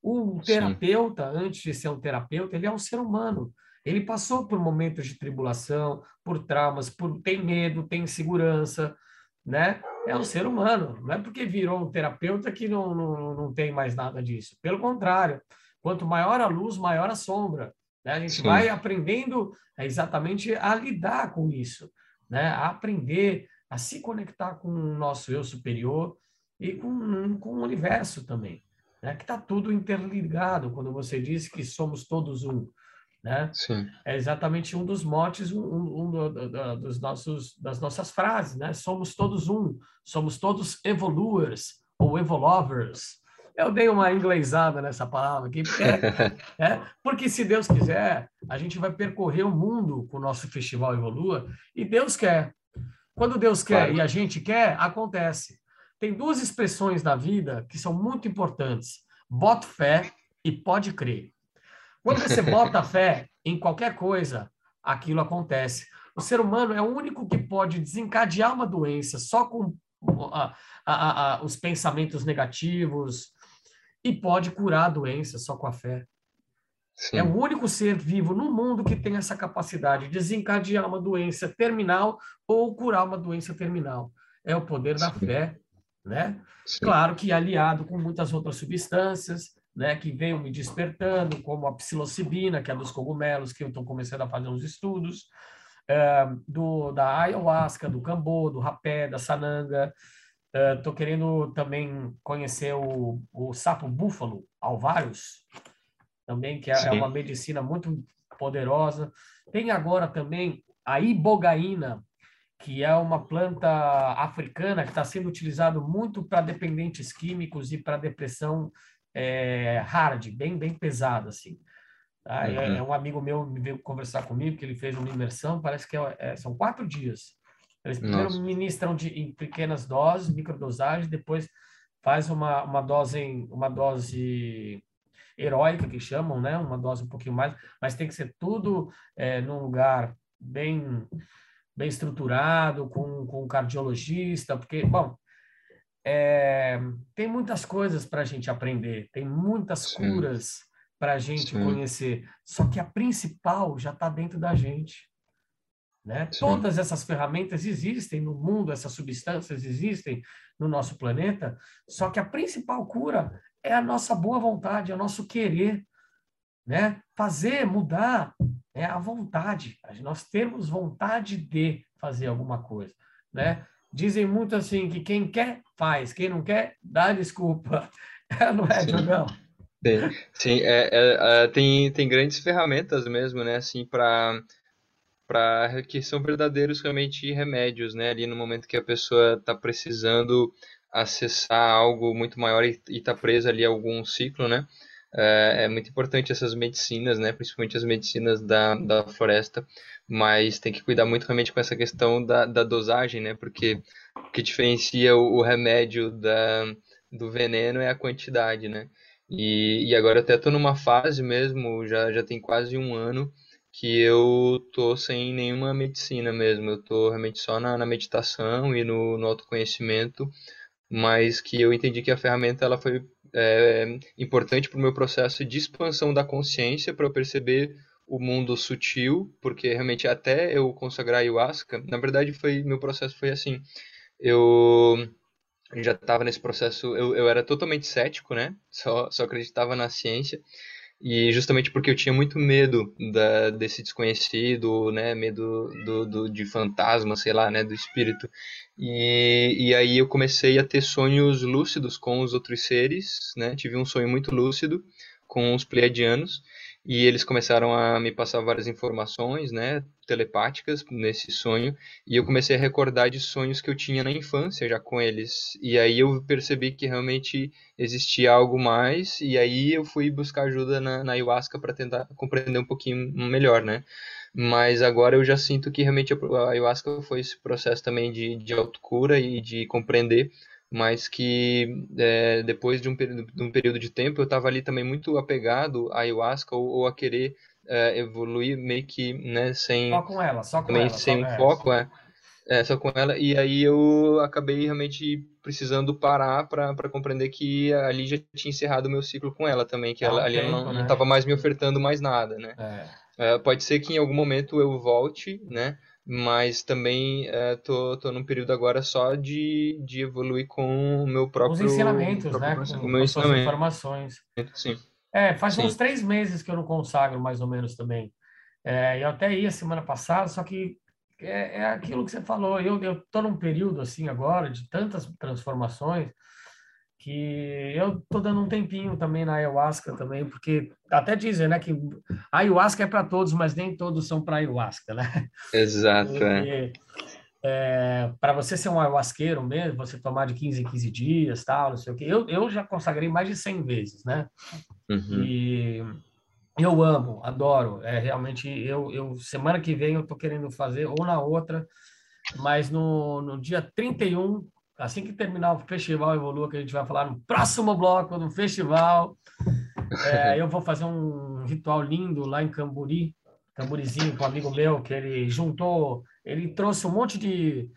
O terapeuta, Sim. antes de ser um terapeuta, ele é um ser humano. Ele passou por momentos de tribulação, por traumas, por tem medo, tem insegurança, né? É um ser humano. Não é porque virou um terapeuta que não, não, não tem mais nada disso. Pelo contrário, quanto maior a luz, maior a sombra. Né? A gente Sim. vai aprendendo exatamente a lidar com isso, né? A aprender a se conectar com o nosso eu superior e com, com o universo também, né? que está tudo interligado, quando você diz que somos todos um. Né? Sim. É exatamente um dos motes, um, um, um dos nossos, das nossas frases, né? Somos todos um, somos todos evoluers ou evolovers, eu dei uma inglesada nessa palavra aqui, porque, é, porque se Deus quiser, a gente vai percorrer o mundo com o nosso Festival Evolua, e Deus quer. Quando Deus quer claro. e a gente quer, acontece. Tem duas expressões na vida que são muito importantes: bota fé e pode crer. Quando você bota fé em qualquer coisa, aquilo acontece. O ser humano é o único que pode desencadear uma doença só com a, a, a, os pensamentos negativos e pode curar a doença só com a fé. Sim. É o único ser vivo no mundo que tem essa capacidade de desencadear uma doença terminal ou curar uma doença terminal. É o poder da Sim. fé, né? Sim. Claro que aliado com muitas outras substâncias, né, que venham me despertando, como a psilocibina, que é dos cogumelos, que eu estou começando a fazer uns estudos, é, do, da ayahuasca, do cambô, do rapé, da sananga. Estou é, querendo também conhecer o, o sapo búfalo, alvários, também, que é, é uma medicina muito poderosa. Tem agora também a ibogaína, que é uma planta africana que está sendo utilizado muito para dependentes químicos e para depressão é, hard, bem, bem pesada, assim. Tá? É, uhum. É, um amigo meu me veio conversar comigo, que ele fez uma imersão, parece que é, é, são quatro dias. Eles primeiro Nossa. ministram de, em pequenas doses, microdosagens, depois faz uma, uma dose uma dose heróica que chamam, né? Uma dose um pouquinho mais, mas tem que ser tudo é, num lugar bem bem estruturado, com, com um cardiologista, porque, bom, é, tem muitas coisas para a gente aprender, tem muitas Sim. curas para a gente Sim. conhecer, só que a principal já está dentro da gente. Né? Todas essas ferramentas existem no mundo, essas substâncias existem no nosso planeta, só que a principal cura é a nossa boa vontade, é o nosso querer, né? Fazer, mudar, é a vontade. Nós temos vontade de fazer alguma coisa, né? Dizem muito assim que quem quer, faz. Quem não quer, dá desculpa. não é, Jogão? Sim, sim é, é, é, tem, tem grandes ferramentas mesmo, né? Assim, para para que são verdadeiros realmente remédios, né? Ali no momento que a pessoa está precisando acessar algo muito maior e está presa ali a algum ciclo, né? É, é, muito importante essas medicinas, né? Principalmente as medicinas da, da floresta, mas tem que cuidar muito realmente com essa questão da, da dosagem, né? Porque o que diferencia o, o remédio da, do veneno é a quantidade, né? E, e agora até estou numa fase mesmo, já, já tem quase um ano, que eu tô sem nenhuma medicina mesmo. Eu tô realmente só na, na meditação e no, no autoconhecimento, mas que eu entendi que a ferramenta ela foi é, importante para o meu processo de expansão da consciência, para eu perceber o mundo sutil, porque realmente até eu consagrar ayahuasca, na verdade foi meu processo foi assim, eu já estava nesse processo, eu, eu era totalmente cético, né? Só, só acreditava na ciência. E justamente porque eu tinha muito medo da, desse desconhecido, né? Medo do, do, de fantasma, sei lá, né? Do espírito. E, e aí eu comecei a ter sonhos lúcidos com os outros seres, né? Tive um sonho muito lúcido com os pleiadianos e eles começaram a me passar várias informações, né, telepáticas nesse sonho, e eu comecei a recordar de sonhos que eu tinha na infância já com eles. E aí eu percebi que realmente existia algo mais, e aí eu fui buscar ajuda na, na ayahuasca para tentar compreender um pouquinho melhor, né? Mas agora eu já sinto que realmente a ayahuasca foi esse processo também de, de autocura e de compreender mas que é, depois de um, de um, período de tempo eu estava ali também muito apegado à ayahuasca ou, ou a querer é, evoluir meio que né, sem só com ela, só com também ela, sem um foco, é, é, só com ela e aí eu acabei realmente precisando parar para compreender que ali já tinha encerrado o meu ciclo com ela também, que ela, ali não estava né? mais me ofertando mais nada, né? É. É, pode ser que em algum momento eu volte, né? Mas também é, tô, tô num período agora só de, de evoluir com o meu próprio... Os ensinamentos, próprio, né? Com, com suas informações. Sim. É, faz Sim. uns três meses que eu não consagro, mais ou menos, também. É, eu até ia semana passada, só que é, é aquilo que você falou, eu, eu tô num período, assim, agora, de tantas transformações, que eu tô dando um tempinho também na ayahuasca também, porque até dizem, né, que a ayahuasca é para todos, mas nem todos são para ayahuasca, né? Exato. É. É, para você ser um ayahuasqueiro mesmo, você tomar de 15 em 15 dias, tal, não sei o quê. Eu, eu já consagrei mais de 100 vezes, né? Uhum. E eu amo, adoro. É realmente eu, eu semana que vem eu tô querendo fazer ou na outra, mas no, no dia 31, assim que terminar o festival Evolua, que a gente vai falar no próximo bloco do festival, é, eu vou fazer um ritual lindo lá em Camburi, Camburizinho, com um amigo meu, que ele juntou, ele trouxe um monte de,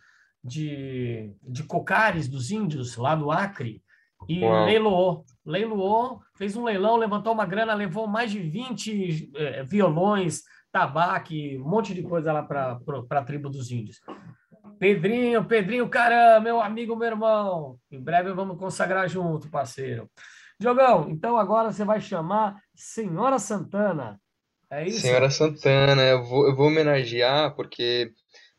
de, de cocares dos índios lá do Acre e Uau. leiloou. Leiloou, fez um leilão, levantou uma grana, levou mais de 20 eh, violões, tabaco, um monte de coisa lá para a tribo dos índios. Pedrinho, Pedrinho, caramba, meu amigo, meu irmão. Em breve vamos consagrar junto, parceiro. Diogão, então agora você vai chamar Senhora Santana. É isso? Senhora Santana, eu vou, eu vou homenagear porque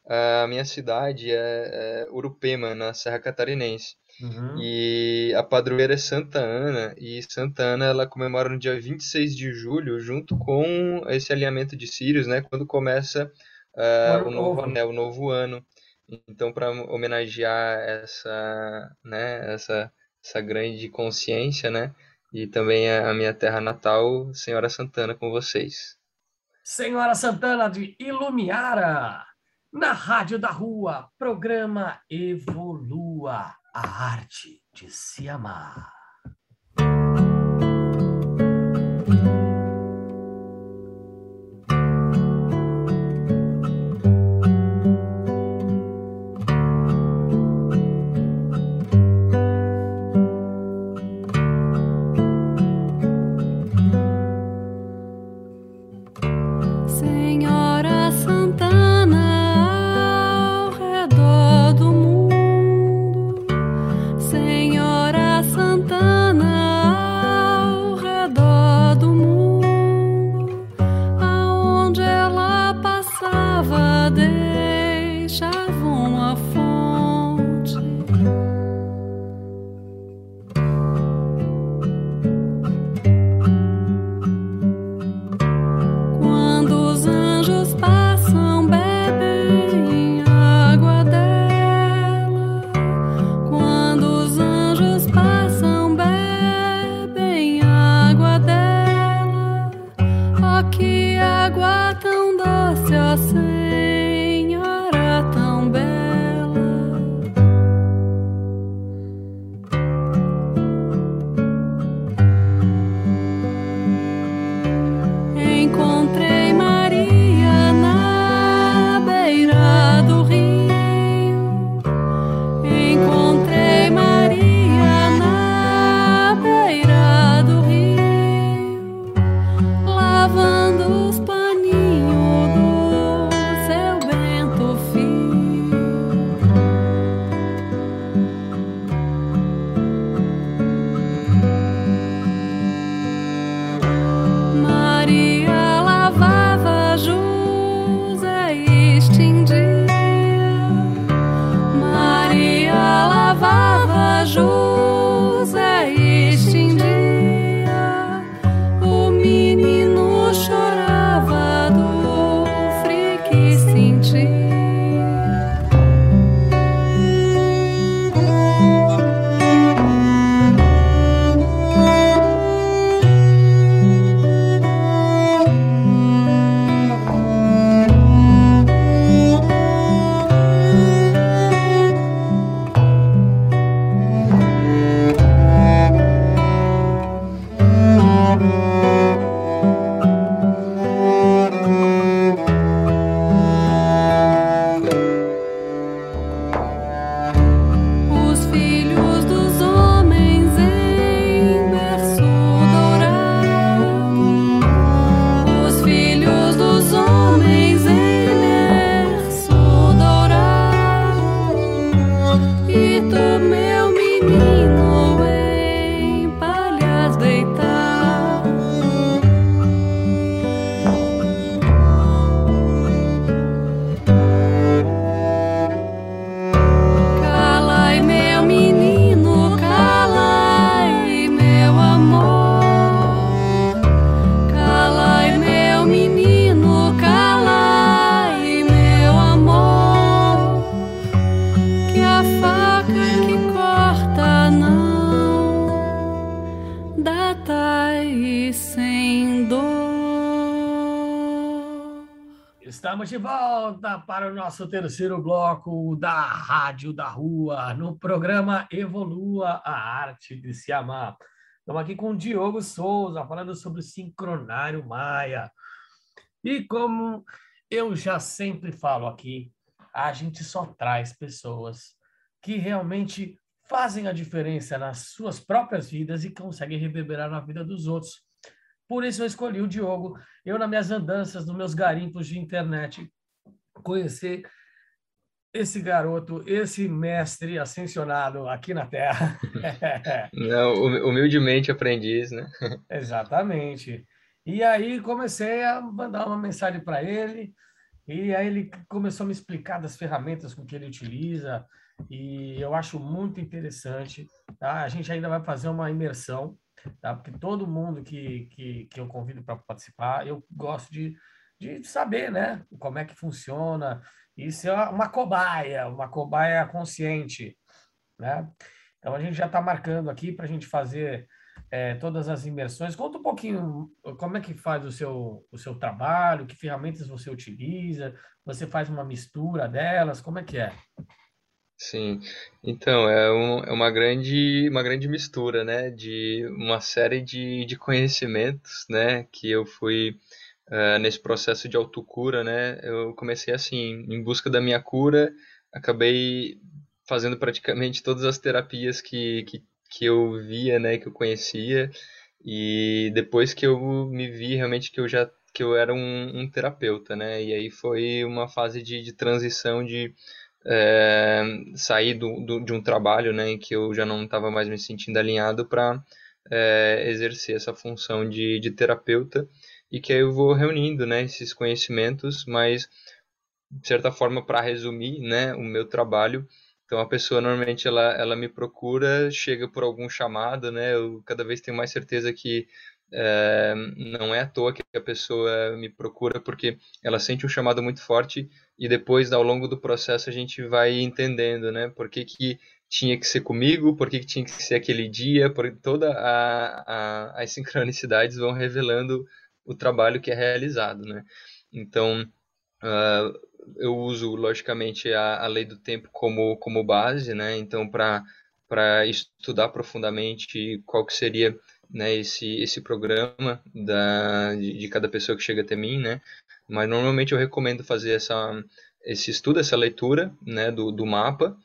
a minha cidade é, é Urupema, na Serra Catarinense. Uhum. E a padroeira é Santa Ana, e Santa Ana ela comemora no dia 26 de julho, junto com esse alinhamento de Sírios, né, quando começa ah, O novo o novo ano. Então, para homenagear essa, né, essa, essa grande consciência, né, e também a, minha terra natal, Senhora Santana, com vocês. Senhora Santana de Ilumiara, na Rádio da Rua, programa Evolua, a arte de se amar. Para o nosso terceiro bloco da Rádio da Rua, no programa Evolua a Arte de Se Amar. Estamos aqui com o Diogo Souza, falando sobre o sincronário Maia. E como eu já sempre falo aqui, a gente só traz pessoas que realmente fazem a diferença nas suas próprias vidas e conseguem reverberar na vida dos outros. Por isso eu escolhi o Diogo. Eu, nas minhas andanças, nos meus garimpos de internet, conhecer esse garoto, esse mestre ascensionado aqui na Terra. Não, humildemente aprendiz, né? Exatamente. E aí comecei a mandar uma mensagem para ele, e aí ele começou a me explicar das ferramentas com que ele utiliza, e eu acho muito interessante. Tá? A gente ainda vai fazer uma imersão tá? Porque todo mundo que, que, que eu convido para participar, eu gosto de, de saber, né? Como é que funciona. Isso é uma cobaia, uma cobaia consciente, né? Então a gente já está marcando aqui para a gente fazer é, todas as imersões. Conta um pouquinho como é que faz o seu, o seu trabalho, que ferramentas você utiliza, você faz uma mistura delas, como é que é? Sim, então é, um, é uma grande, uma grande mistura, né, de uma série de, de conhecimentos, né, que eu fui uh, nesse processo de autocura, né, eu comecei assim, em busca da minha cura, acabei fazendo praticamente todas as terapias que, que, que eu via, né, que eu conhecia, e depois que eu me vi realmente que eu já que eu era um, um terapeuta, né, e aí foi uma fase de, de transição de é, sair do, do, de um trabalho né, em que eu já não estava mais me sentindo alinhado para é, exercer essa função de, de terapeuta e que eu vou reunindo né, esses conhecimentos, mas de certa forma para resumir né, o meu trabalho então a pessoa normalmente ela, ela me procura, chega por algum chamado, né? Eu cada vez tenho mais certeza que é, não é à toa que a pessoa me procura porque ela sente um chamado muito forte e depois ao longo do processo a gente vai entendendo, né? Por que, que tinha que ser comigo, por que, que tinha que ser aquele dia, por toda a, a, as sincronicidades vão revelando o trabalho que é realizado, né? Então uh, eu uso logicamente a, a lei do tempo como como base, né? Então para estudar profundamente qual que seria né, esse, esse programa da, de, de, cada pessoa que chega até mim, né? Mas normalmente eu recomendo fazer essa, esse estudo, essa leitura né, do, do mapa,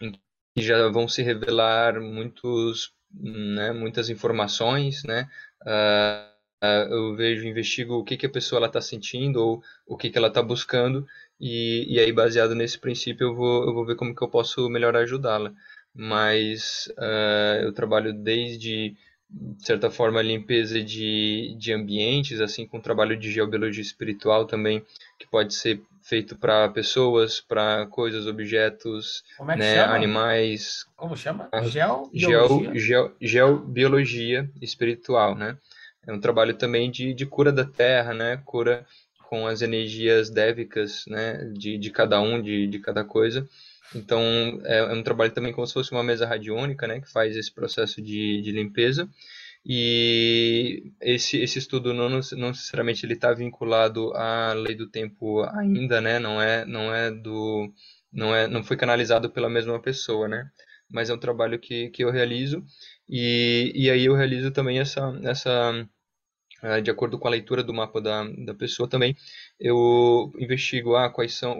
em que já vão se revelar muitos, né, muitas informações, né? Uh, uh, eu vejo, investigo o que, que a pessoa está sentindo ou o que, que ela está buscando e, e aí baseado nesse princípio eu vou, eu vou ver como que eu posso melhor ajudá-la. Mas uh, eu trabalho desde de certa forma, limpeza de, de ambientes, assim, com trabalho de geobiologia espiritual também, que pode ser feito para pessoas, para coisas, objetos, é né, animais. Como chama? Ah, geobiologia? Geo, geobiologia espiritual, né? É um trabalho também de, de cura da terra, né? Cura com as energias dévicas, né? De, de cada um, de, de cada coisa. Então, é, é, um trabalho também como se fosse uma mesa radiônica, né, que faz esse processo de, de limpeza. E esse, esse estudo não, não necessariamente ele está vinculado à lei do tempo ainda, né? Não é, não é do, não é, não foi canalizado pela mesma pessoa, né? Mas é um trabalho que, que eu realizo e, e aí eu realizo também essa, essa ah, de acordo com a leitura do mapa da, da pessoa também, eu investigo ah, quais são,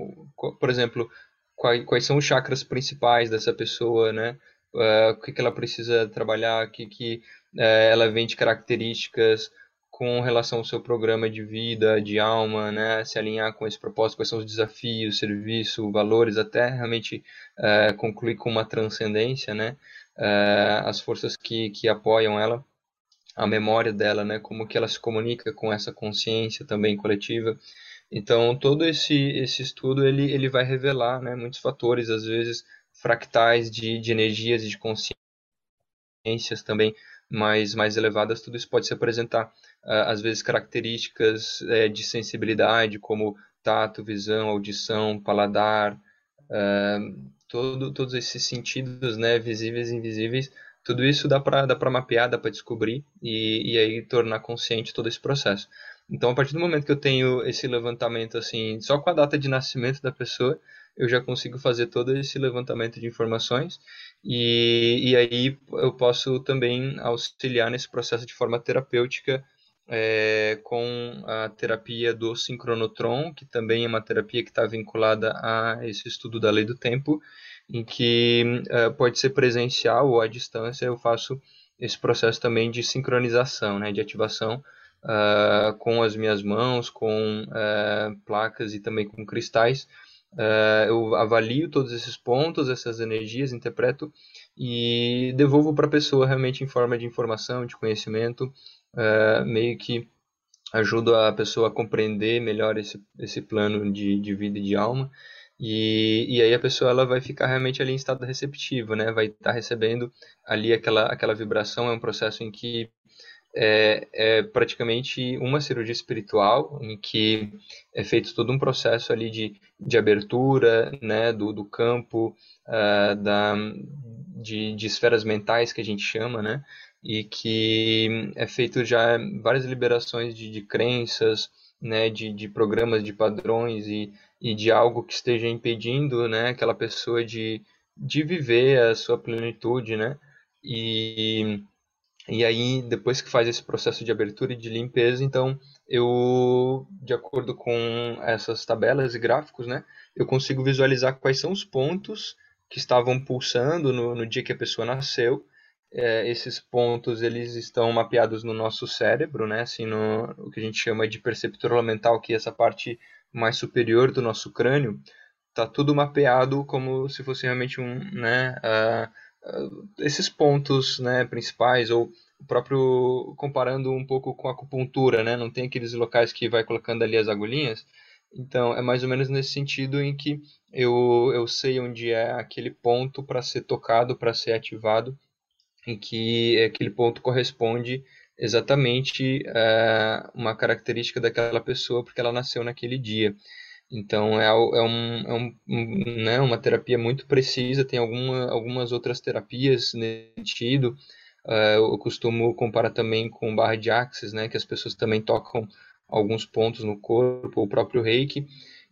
por exemplo, quais, quais são os chakras principais dessa pessoa, né? Uh, o que, que ela precisa trabalhar, o que, que uh, ela vem de características com relação ao seu programa de vida, de alma, né? Se alinhar com esse propósito, quais são os desafios, serviço, valores, até realmente uh, concluir com uma transcendência, né? As forças que, que apoiam ela, a memória dela, né? Como que ela se comunica com essa consciência também coletiva. Então, todo esse, esse estudo ele, ele vai revelar né, muitos fatores, às vezes fractais de, de energias e de consciências também mais, mais elevadas. Tudo isso pode se apresentar, uh, às vezes, características uh, de sensibilidade, como tato, visão, audição, paladar, uh, todo, todos esses sentidos né, visíveis e invisíveis. Tudo isso dá para dá mapear, dá para descobrir e, e aí tornar consciente todo esse processo. Então, a partir do momento que eu tenho esse levantamento, assim, só com a data de nascimento da pessoa, eu já consigo fazer todo esse levantamento de informações e, e aí eu posso também auxiliar nesse processo de forma terapêutica é, com a terapia do sincronotron, que também é uma terapia que está vinculada a esse estudo da lei do tempo, em que é, pode ser presencial ou à distância, eu faço esse processo também de sincronização, né, de ativação uh, com as minhas mãos, com uh, placas e também com cristais. Uh, eu avalio todos esses pontos, essas energias, interpreto e devolvo para a pessoa realmente em forma de informação, de conhecimento, meio que ajudo a pessoa a compreender melhor esse, esse plano de, de vida e de alma. E, e aí a pessoa ela vai ficar realmente ali em estado receptivo, né? Vai estar tá recebendo ali aquela, aquela vibração. É um processo em que é, é, praticamente uma cirurgia espiritual, em que é feito todo um processo ali de, de abertura, né? Do, do campo, uh, da, de, de esferas mentais que a gente chama, né? E que é feito já várias liberações de, de crenças, né? De, de programas, de padrões e e de algo que esteja impedindo, né, aquela pessoa de, de viver a sua plenitude, né? E, e aí, depois que faz esse processo de abertura e de limpeza, então eu, de acordo com essas tabelas e gráficos, né, eu consigo visualizar quais são os pontos que estavam pulsando no, no dia que a pessoa nasceu. É, esses pontos eles estão mapeados no nosso cérebro, né, assim, no o que a gente chama de perceptor mental, que é essa parte mais superior do nosso crânio, tá tudo mapeado como se fosse realmente um, né, uh, esses pontos, né, principais ou o próprio comparando um pouco com a acupuntura, né, não tem aqueles locais que vai colocando ali as agulhinhas. Então é mais ou menos nesse sentido em que eu, eu sei onde é aquele ponto para ser tocado, para ser ativado, em que aquele ponto corresponde exatamente é, uma característica daquela pessoa porque ela nasceu naquele dia. Então é, é, um, é um, né, uma terapia muito precisa, tem alguma, algumas outras terapias nesse sentido. Uh, eu costumo comparar também com barra de axis, né, que as pessoas também tocam alguns pontos no corpo, o próprio reiki.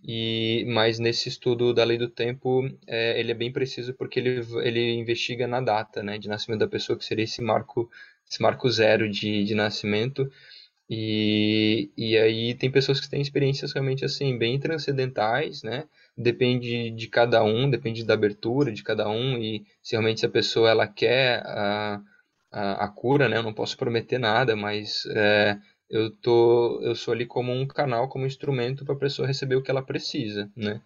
E, mas nesse estudo da lei do tempo, é, ele é bem preciso porque ele, ele investiga na data né, de nascimento da pessoa, que seria esse marco esse marco zero de, de nascimento. E, e aí tem pessoas que têm experiências realmente assim, bem transcendentais, né? Depende de cada um, depende da abertura de cada um e se realmente a pessoa ela quer a, a, a cura, né? Eu não posso prometer nada, mas é, eu tô, eu sou ali como um canal, como um instrumento para a pessoa receber o que ela precisa, né?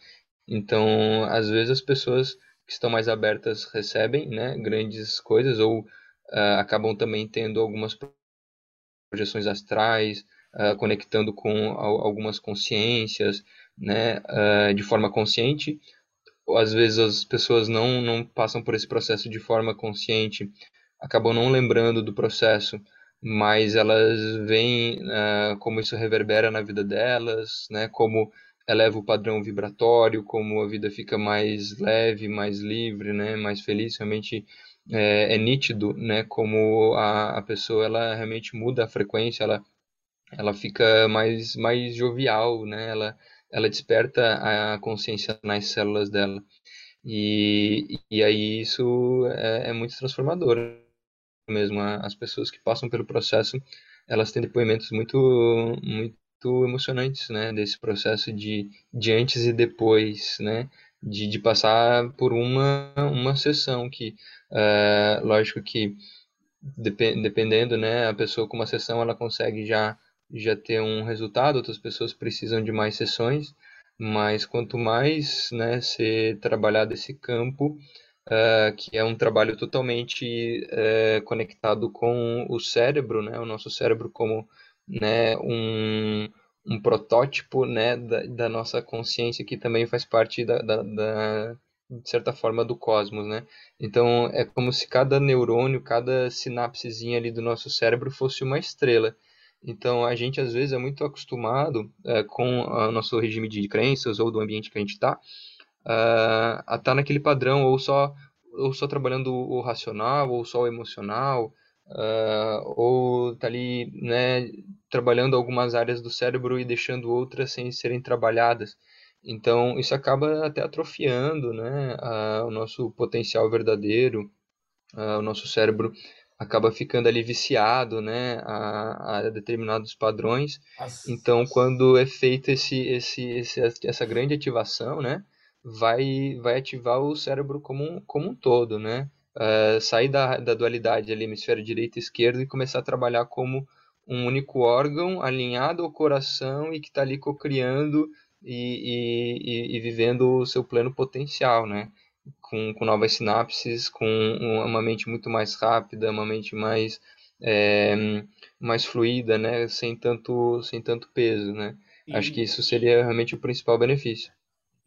Então, às vezes as pessoas que estão mais abertas recebem, né, grandes coisas ou uh, acabam também tendo algumas projeções astrais, uh, conectando com algumas consciências, né, uh, de forma consciente. Às vezes as pessoas não, não passam por esse processo de forma consciente, acabam não lembrando do processo, mas elas veem como isso reverbera na vida delas, né, como eleva o padrão vibratório, como a vida fica mais leve, mais livre, né, mais feliz, realmente é, é nítido, né, como a, a pessoa ela realmente muda a frequência, ela, ela fica mais, mais jovial, né, ela, ela desperta a consciência nas células dela. E, e aí isso é, é muito transformador mesmo. As pessoas que passam pelo processo, elas têm depoimentos muito, muito emocionantes, né, desse processo de, de antes e depois, né, de, de passar por uma, uma sessão que, é, lógico que dep dependendo, né, a pessoa com uma sessão ela consegue já, já ter um resultado, outras pessoas precisam de mais sessões, mas quanto mais, né, ser trabalhado esse campo, Uh, que é um trabalho totalmente uh, conectado com o cérebro, né? O nosso cérebro como né, um, um protótipo né, da, da, nossa consciência que também faz parte da, da, da, de certa forma do cosmos, né? Então é como se cada neurônio, cada sinapsezinha ali do nosso cérebro fosse uma estrela. Então a gente às vezes é muito acostumado é, com o nosso regime de crenças ou do ambiente que a gente está uh, a estar tá naquele padrão ou só ou só trabalhando o racional ou só o emocional uh, ou está ali né, trabalhando algumas áreas do cérebro e deixando outras sem serem trabalhadas. Então, isso acaba até atrofiando né, a, o nosso potencial verdadeiro, a, o nosso cérebro acaba ficando ali viciado né, a, a determinados padrões. Nossa. Então, quando é feita esse, esse, esse, essa grande ativação, né, vai, vai ativar o cérebro como um, como um todo, né? Uh, sair da, da dualidade ali, hemisfério direito e esquerdo, e começar a trabalhar como um único órgão alinhado ao coração e que está ali cocriando e, e, e, vivendo o seu pleno potencial, né? Com, com novas sinapses, com uma mente muito mais rápida, uma mente mais, é, mais fluida, né? Sem tanto, sem tanto peso, né? E... Acho que isso seria realmente o principal benefício.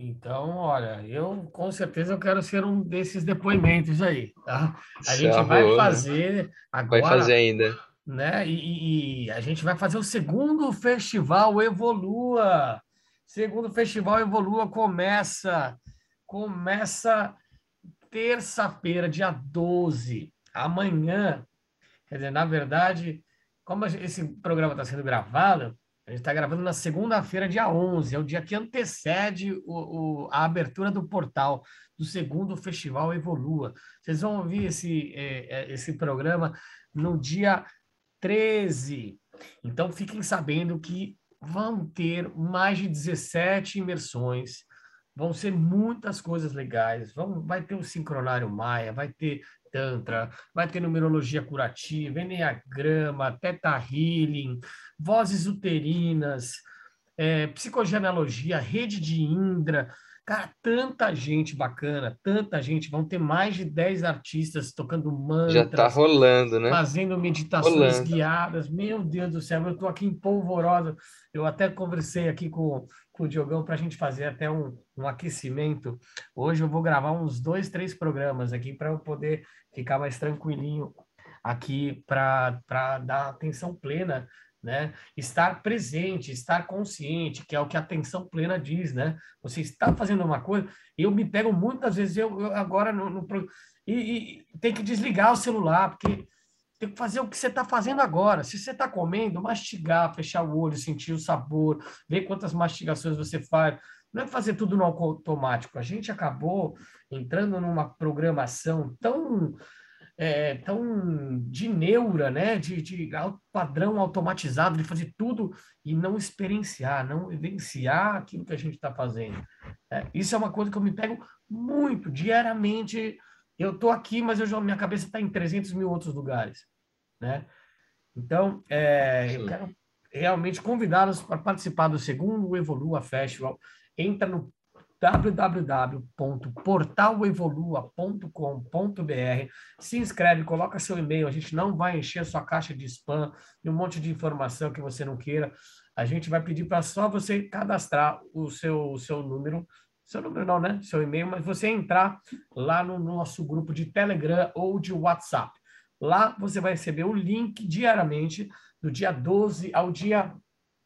Então, olha, eu com certeza eu quero ser um desses depoimentos aí, tá? A gente vai né? fazer agora. Vai fazer ainda. Né? E, e, a gente vai fazer o segundo festival Evolua. Segundo festival Evolua começa começa terça-feira, dia 12. Amanhã, quer dizer, na verdade, como esse programa está sendo gravado, a gente está gravando na segunda-feira, dia 11, é o dia que antecede o, o, a abertura do portal do segundo Festival Evolua. Vocês vão ouvir esse, é, é esse programa no dia 13. Então, fiquem sabendo que vão ter mais de 17 imersões, vão ser muitas coisas legais. Vão, vai ter o sincronário Maia, vai ter Tantra, vai ter numerologia curativa, Enneagrama, Teta Healing, vozes uterinas, é, psicogenealogia, rede de Indra. Cara, tanta gente bacana, tanta gente. Vão ter mais de 10 artistas tocando mantras. Já tá rolando, né? Fazendo meditações rolando. guiadas. Meu Deus do céu, eu tô aqui em polvorosa. Eu até conversei aqui com, com o Diogão para a gente fazer até um, um aquecimento. Hoje eu vou gravar uns dois, três programas aqui para eu poder ficar mais tranquilinho aqui para dar atenção plena né? Estar presente, estar consciente, que é o que a atenção plena diz, né? Você está fazendo uma coisa, eu me pego muitas vezes, eu, eu agora no, no e, e, tem que desligar o celular, porque tem que fazer o que você está fazendo agora. Se você está comendo, mastigar, fechar o olho, sentir o sabor, ver quantas mastigações você faz. Não é fazer tudo no automático. A gente acabou entrando numa programação tão é, tão de neura, né? De, de padrão automatizado, de fazer tudo e não experienciar, não vivenciar aquilo que a gente está fazendo. É, isso é uma coisa que eu me pego muito, diariamente. Eu estou aqui, mas eu já, minha cabeça está em 300 mil outros lugares, né? Então, é, eu quero realmente convidá-los para participar do segundo Evolua Festival. Entra no www.portalevolua.com.br. Se inscreve, coloca seu e-mail, a gente não vai encher sua caixa de spam e um monte de informação que você não queira. A gente vai pedir para só você cadastrar o seu, o seu número, seu número não, né? Seu e-mail, mas você entrar lá no nosso grupo de Telegram ou de WhatsApp. Lá você vai receber o link diariamente, do dia 12 ao dia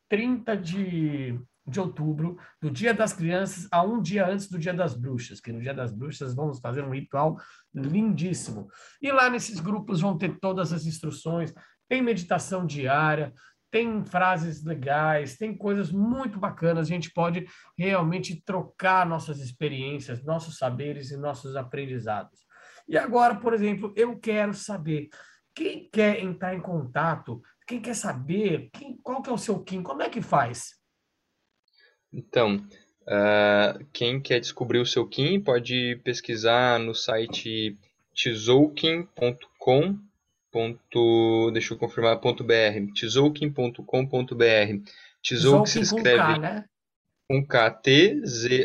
30 de de outubro, do Dia das Crianças a um dia antes do Dia das Bruxas, que no Dia das Bruxas vamos fazer um ritual lindíssimo. E lá nesses grupos vão ter todas as instruções, tem meditação diária, tem frases legais, tem coisas muito bacanas, a gente pode realmente trocar nossas experiências, nossos saberes e nossos aprendizados. E agora, por exemplo, eu quero saber quem quer entrar em contato, quem quer saber quem, qual que é o seu Kim, como é que faz? Então, uh, quem quer descobrir o seu Kim pode pesquisar no site tzolkin.com. Deixa eu confirmar, .br. tzolkin.com.br. Tzolkin se escreve com K, né? com K, T-Z-O-L-K-I-N.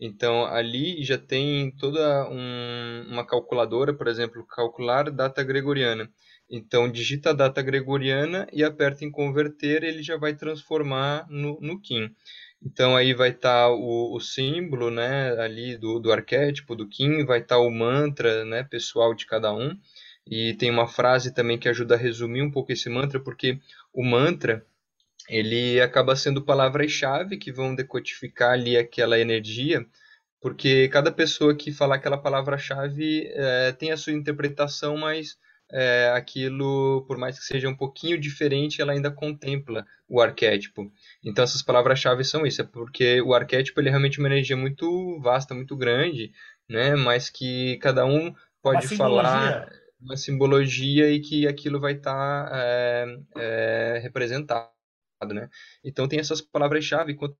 Então, ali já tem toda um, uma calculadora, por exemplo, calcular data gregoriana. Então, digita a data gregoriana e aperta em converter, ele já vai transformar no, no Kim. Então, aí vai estar tá o, o, símbolo né, ali do, do arquétipo do Kim, vai estar tá o mantra né, pessoal de cada um. E tem uma frase também que ajuda a resumir um pouco esse mantra, porque o mantra ele acaba sendo palavras-chave que vão decodificar ali aquela energia porque cada pessoa que falar aquela palavra-chave é, tem a sua interpretação, mas é, aquilo, por mais que seja um pouquinho diferente, ela ainda contempla o arquétipo. Então essas palavras-chave são isso, é porque o arquétipo ele é realmente uma energia muito vasta, muito grande, né? Mas que cada um pode uma falar uma simbologia e que aquilo vai estar tá, é, é, representado, né? Então tem essas palavras-chave. Quanto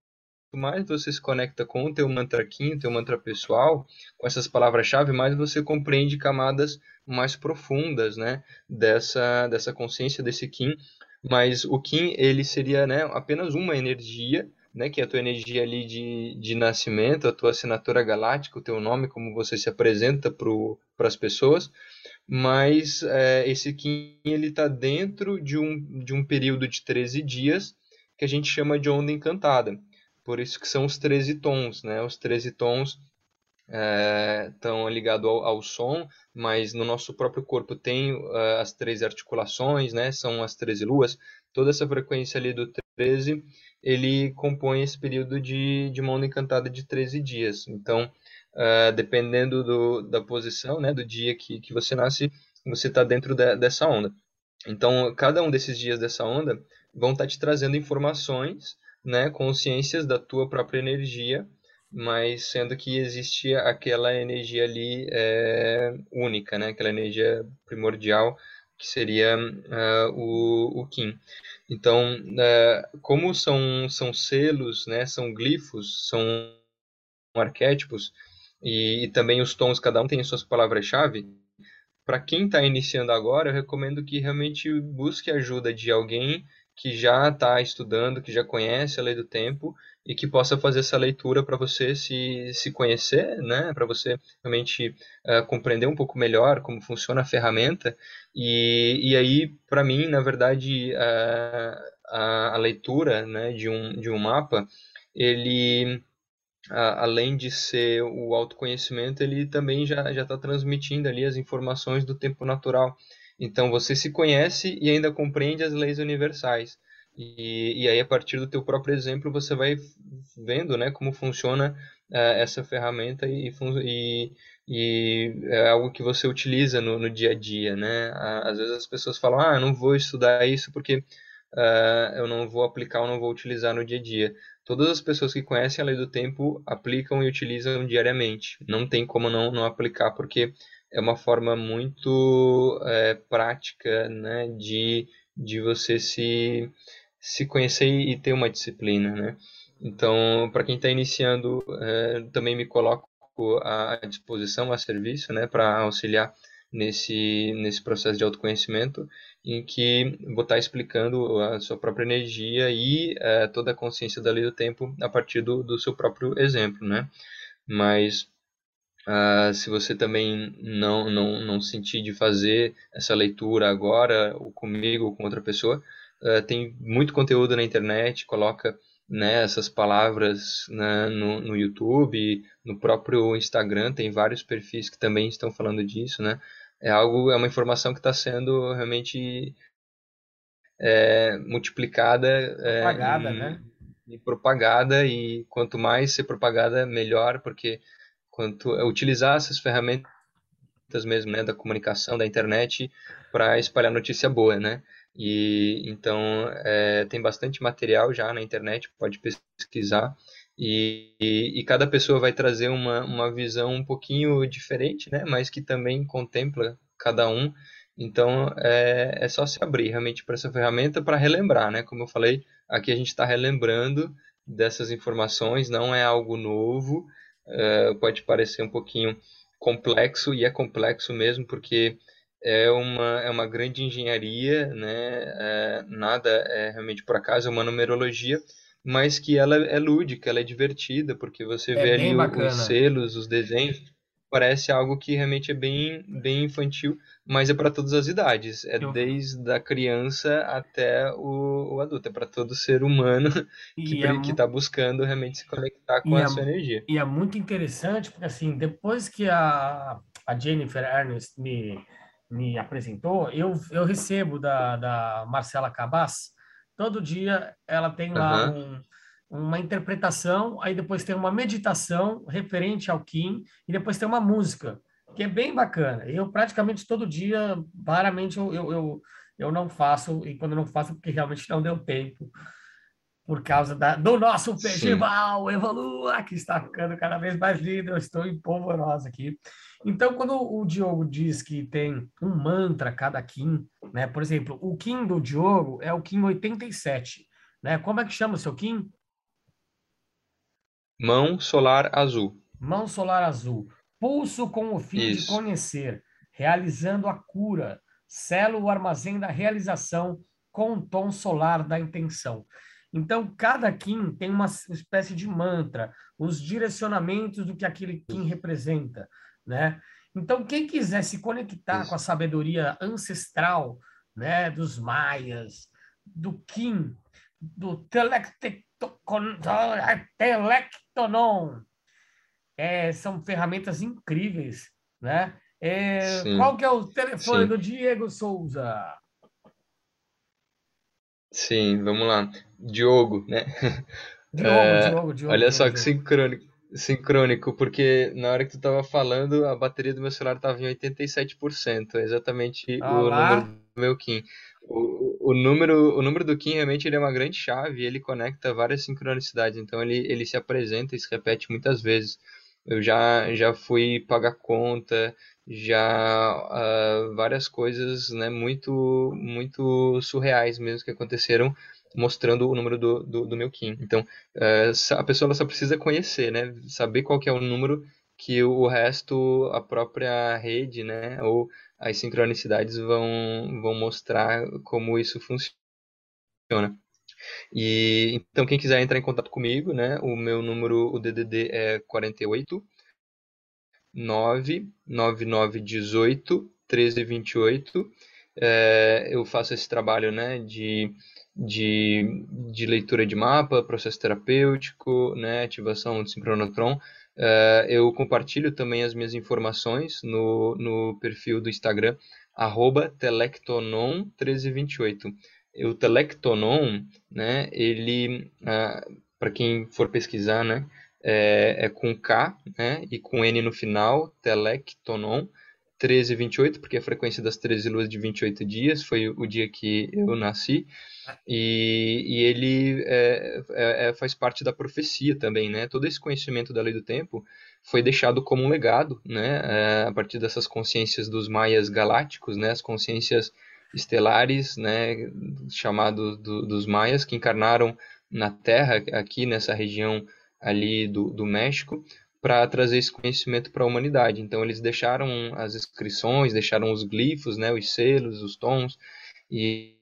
mais você se conecta com o teu mantra Kim, teu mantra pessoal, com essas palavras-chave, mais você compreende camadas mais profundas, né? Dessa dessa consciência desse Kim. Mas o Kim ele seria, né? Apenas uma energia né, que é a tua energia ali de, de nascimento, a tua assinatura galáctica, o teu nome, como você se apresenta para as pessoas, mas é, esse Kim ele está dentro de um, de um período de 13 dias que a gente chama de onda encantada. Por isso que são os 13 tons, né? Os 13 tons estão é, ligados ao, ao, som, mas no nosso próprio corpo tem uh, as três articulações, né? São as 13 luas. Toda essa frequência ali do 13, ele compõe esse período de, de onda encantada de 13 dias. Então, uh, dependendo do, da posição, né, do dia que, que você nasce, você está dentro de, dessa onda. Então, cada um desses dias dessa onda vão estar tá te trazendo informações, né, consciências da tua própria energia, mas sendo que existe aquela energia ali é, única, né, aquela energia primordial que seria uh, o, o Kim. Então, uh, como são, são selos, né, são glifos, são arquétipos, e, e também os tons, cada um tem suas palavras-chave. Para quem está iniciando agora, eu recomendo que realmente busque ajuda de alguém que já está estudando, que já conhece a lei do tempo e que possa fazer essa leitura para você se, se conhecer, né? para você realmente uh, compreender um pouco melhor como funciona a ferramenta. E, e aí, para mim, na verdade, uh, a, a leitura né, de, um, de um mapa, ele além de ser o autoconhecimento, ele também já está transmitindo ali as informações do tempo natural. Então você se conhece e ainda compreende as leis universais. E, e aí a partir do teu próprio exemplo você vai vendo, né, como funciona uh, essa ferramenta e, e, e, é algo que você utiliza no, no dia a dia, né? Às vezes as pessoas falam, ah, não vou estudar isso porque uh, eu não vou aplicar, eu não vou utilizar no dia a dia. Todas as pessoas que conhecem a lei do tempo aplicam e utilizam diariamente. Não tem como não, não aplicar, porque é uma forma muito é, prática né, de, de você se, se conhecer e ter uma disciplina. Né? Então, para quem está iniciando, é, também me coloco à disposição, a serviço, né, para auxiliar nesse, nesse processo de autoconhecimento, em que vou estar explicando a sua própria energia e uh, toda a consciência da lei do tempo a partir do, do seu próprio exemplo, né? Mas uh, se você também não, não, não sentir de fazer essa leitura agora, ou comigo ou com outra pessoa, uh, tem muito conteúdo na internet, coloca né, essas palavras né, no, no YouTube, no próprio Instagram, tem vários perfis que também estão falando disso, né? é algo, é uma informação que está sendo realmente é, multiplicada é, propagada, é, e, né? e propagada e quanto mais ser propagada melhor porque quanto é, utilizar essas ferramentas mesmo né da comunicação da internet para espalhar notícia boa né e então é, tem bastante material já na internet pode pesquisar e, e, e, cada pessoa vai trazer uma, uma visão um pouquinho diferente, né? Mas que também contempla cada um. Então é, é só se abrir realmente para essa ferramenta para relembrar, né? Como eu falei, aqui a gente está relembrando dessas informações, não é algo novo, é, pode parecer um pouquinho complexo e é complexo mesmo porque é uma, é uma grande engenharia, né? É, nada é realmente por acaso, é uma numerologia mas que ela é lúdica, ela é divertida, porque você é vê ali bacana. os selos, os desenhos, parece algo que realmente é bem, bem infantil, mas é para todas as idades, é Eu... desde a criança até o, o adulto, é para todo ser humano que é está buscando realmente se conectar com e a é, sua energia. E é muito interessante, porque assim, depois que a, a Jennifer Ernest me, me apresentou, eu, eu recebo da, da Marcela Cabas, Todo dia ela tem lá uhum. um, uma interpretação, aí depois tem uma meditação referente ao Kim, e depois tem uma música, que é bem bacana. Eu praticamente todo dia, raramente eu, eu, eu, eu não faço, e quando não faço, porque realmente não deu tempo, por causa da, do nosso festival. Evolua, que está ficando cada vez mais lindo, eu estou em polvorosa aqui. Então, quando o Diogo diz que tem um mantra cada Kim, né? Por exemplo, o Kim do Diogo é o Kim 87, né? Como é que chama o seu Kim? Mão solar azul. Mão solar azul. Pulso com o fim Isso. de conhecer, realizando a cura. Selo o armazém da realização com o tom solar da intenção. Então, cada Kim tem uma espécie de mantra, os direcionamentos do que aquele Kim representa, né? Então, quem quiser se conectar Isso. com a sabedoria ancestral, né, dos maias, do Kim, do telecte Telectonon. É, são ferramentas incríveis, né? É, qual que é o telefone Sim. do Diego Souza? Sim, vamos lá. Diogo, né? Diogo, é, Diogo, Diogo. Olha só que sincrônico, sincrônico, porque na hora que tu estava falando, a bateria do meu celular estava em 87%, é exatamente ah, o lá. número do meu Kim. O, o, número, o número do Kim realmente ele é uma grande chave, ele conecta várias sincronicidades, então ele, ele se apresenta e se repete muitas vezes. Eu já, já fui pagar conta, já uh, várias coisas né, muito, muito surreais mesmo que aconteceram mostrando o número do, do, do meu Kim. Então, uh, a pessoa só precisa conhecer, né, saber qual que é o número que o resto, a própria rede, né, ou as sincronicidades vão, vão mostrar como isso funciona. E então quem quiser entrar em contato comigo, né, o meu número, o DDD é 48 99918 1328. É, eu faço esse trabalho, né, de de, de leitura de mapa, processo terapêutico, né, ativação de sincronotron. Uh, eu compartilho também as minhas informações no, no perfil do Instagram, telectonon1328. O telectonon, né, ele, uh, ah, para quem for pesquisar, né, é, é, com K né, e com N no final, telectonon 1328, porque a frequência das 13 luas de 28 dias foi o dia que eu nasci. E, e ele é, é, é, faz parte da profecia também, né? Todo esse conhecimento da lei do tempo foi deixado como um legado, né? É, a partir dessas consciências dos maias galácticos, né? As consciências estelares, né? Chamados do, dos maias que encarnaram na Terra, aqui nessa região ali do, do México, para trazer esse conhecimento para a humanidade. Então eles deixaram as inscrições, deixaram os glifos, né? Os selos, os tons e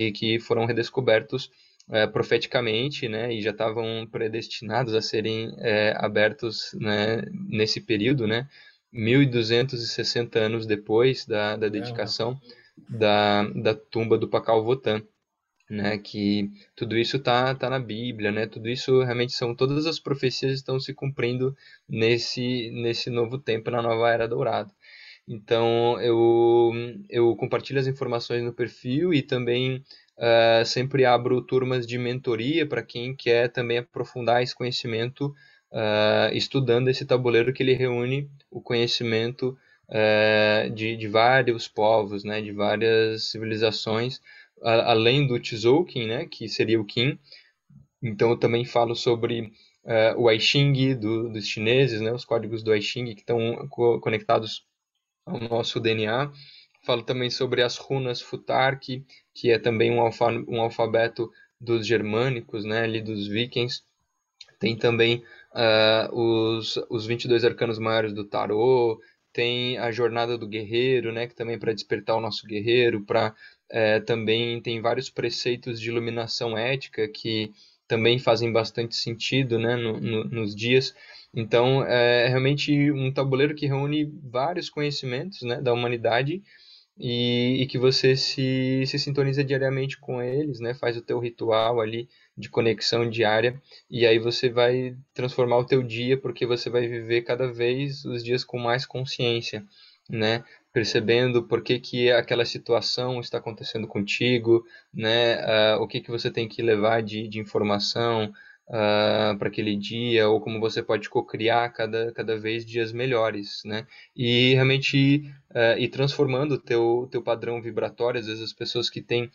e que foram redescobertos é, profeticamente, né, e já estavam predestinados a serem é, abertos né, nesse período, né, 1.260 anos depois da, da dedicação da, da tumba do Pacal Votan, né, que tudo isso está tá na Bíblia, né, tudo isso realmente são todas as profecias estão se cumprindo nesse nesse novo tempo na nova era dourada. Então eu, eu compartilho as informações no perfil e também uh, sempre abro turmas de mentoria para quem quer também aprofundar esse conhecimento, uh, estudando esse tabuleiro que ele reúne o conhecimento uh, de, de vários povos, né, de várias civilizações, além do Tzolk'in, né, que seria o Qin. Então eu também falo sobre o I Ching do, dos chineses, né, os códigos do I Ching que estão co conectados ao nosso DNA. Falo também sobre as runas Futark, que é também um, alfa, um alfabeto dos germânicos, né, ali dos vikings. Tem também uh, os, os 22 arcanos maiores do tarô, tem a jornada do guerreiro, né, que também é para despertar o nosso guerreiro, para é, também tem vários preceitos de iluminação ética que também fazem bastante sentido né, no, no, nos dias. Então, é realmente um tabuleiro que reúne vários conhecimentos né, da humanidade e, e, que você se, se sintoniza diariamente com eles, né, faz o teu ritual ali de conexão diária. E aí você vai transformar o teu dia porque você vai viver cada vez os dias com mais consciência, né, percebendo por que, que aquela situação está acontecendo contigo, né, uh, o que, que você tem que levar de, de informação, uh, para aquele dia, ou como você pode co-criar cada, cada vez dias melhores, né? E realmente uh, ir transformando o teu, teu padrão vibratório, às vezes as pessoas que têm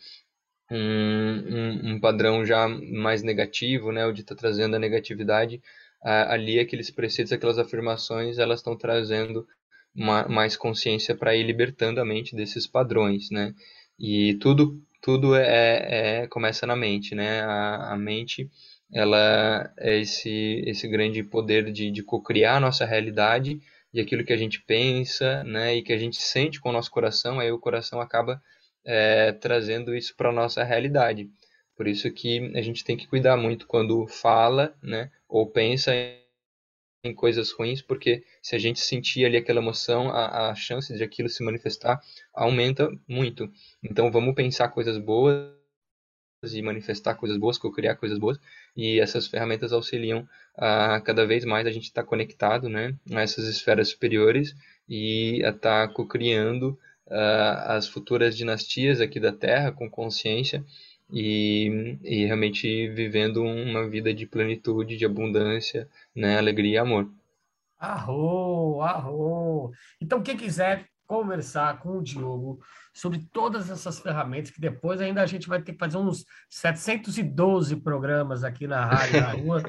um, um, um padrão já mais negativo, né, o de estar tá trazendo a negatividade, uh, ali aqueles preceitos, aquelas afirmações, elas estão trazendo uma, mais consciência para ir libertando a mente desses padrões, né? E tudo tudo é, é começa na mente, né? A, a mente ela é esse, esse grande poder de, de co-criar a nossa realidade e aquilo que a gente pensa, né, e que a gente sente com o nosso coração, aí o coração acaba é, trazendo isso para a nossa realidade. Por isso que a gente tem que cuidar muito quando fala, né, ou pensa em coisas ruins, porque se a gente sentir ali aquela emoção, a, a chance de aquilo se manifestar aumenta muito. Então vamos pensar coisas boas e manifestar coisas boas, co-criar coisas boas, e essas ferramentas auxiliam a cada vez mais a gente estar tá conectado né, a essas esferas superiores e a estar tá co-criando uh, as futuras dinastias aqui da Terra com consciência e, e realmente vivendo uma vida de plenitude, de abundância, né, alegria e amor. Arro, arro. Então, quem quiser conversar com o Diogo sobre todas essas ferramentas, que depois ainda a gente vai ter que fazer uns 712 programas aqui na Rádio da Rua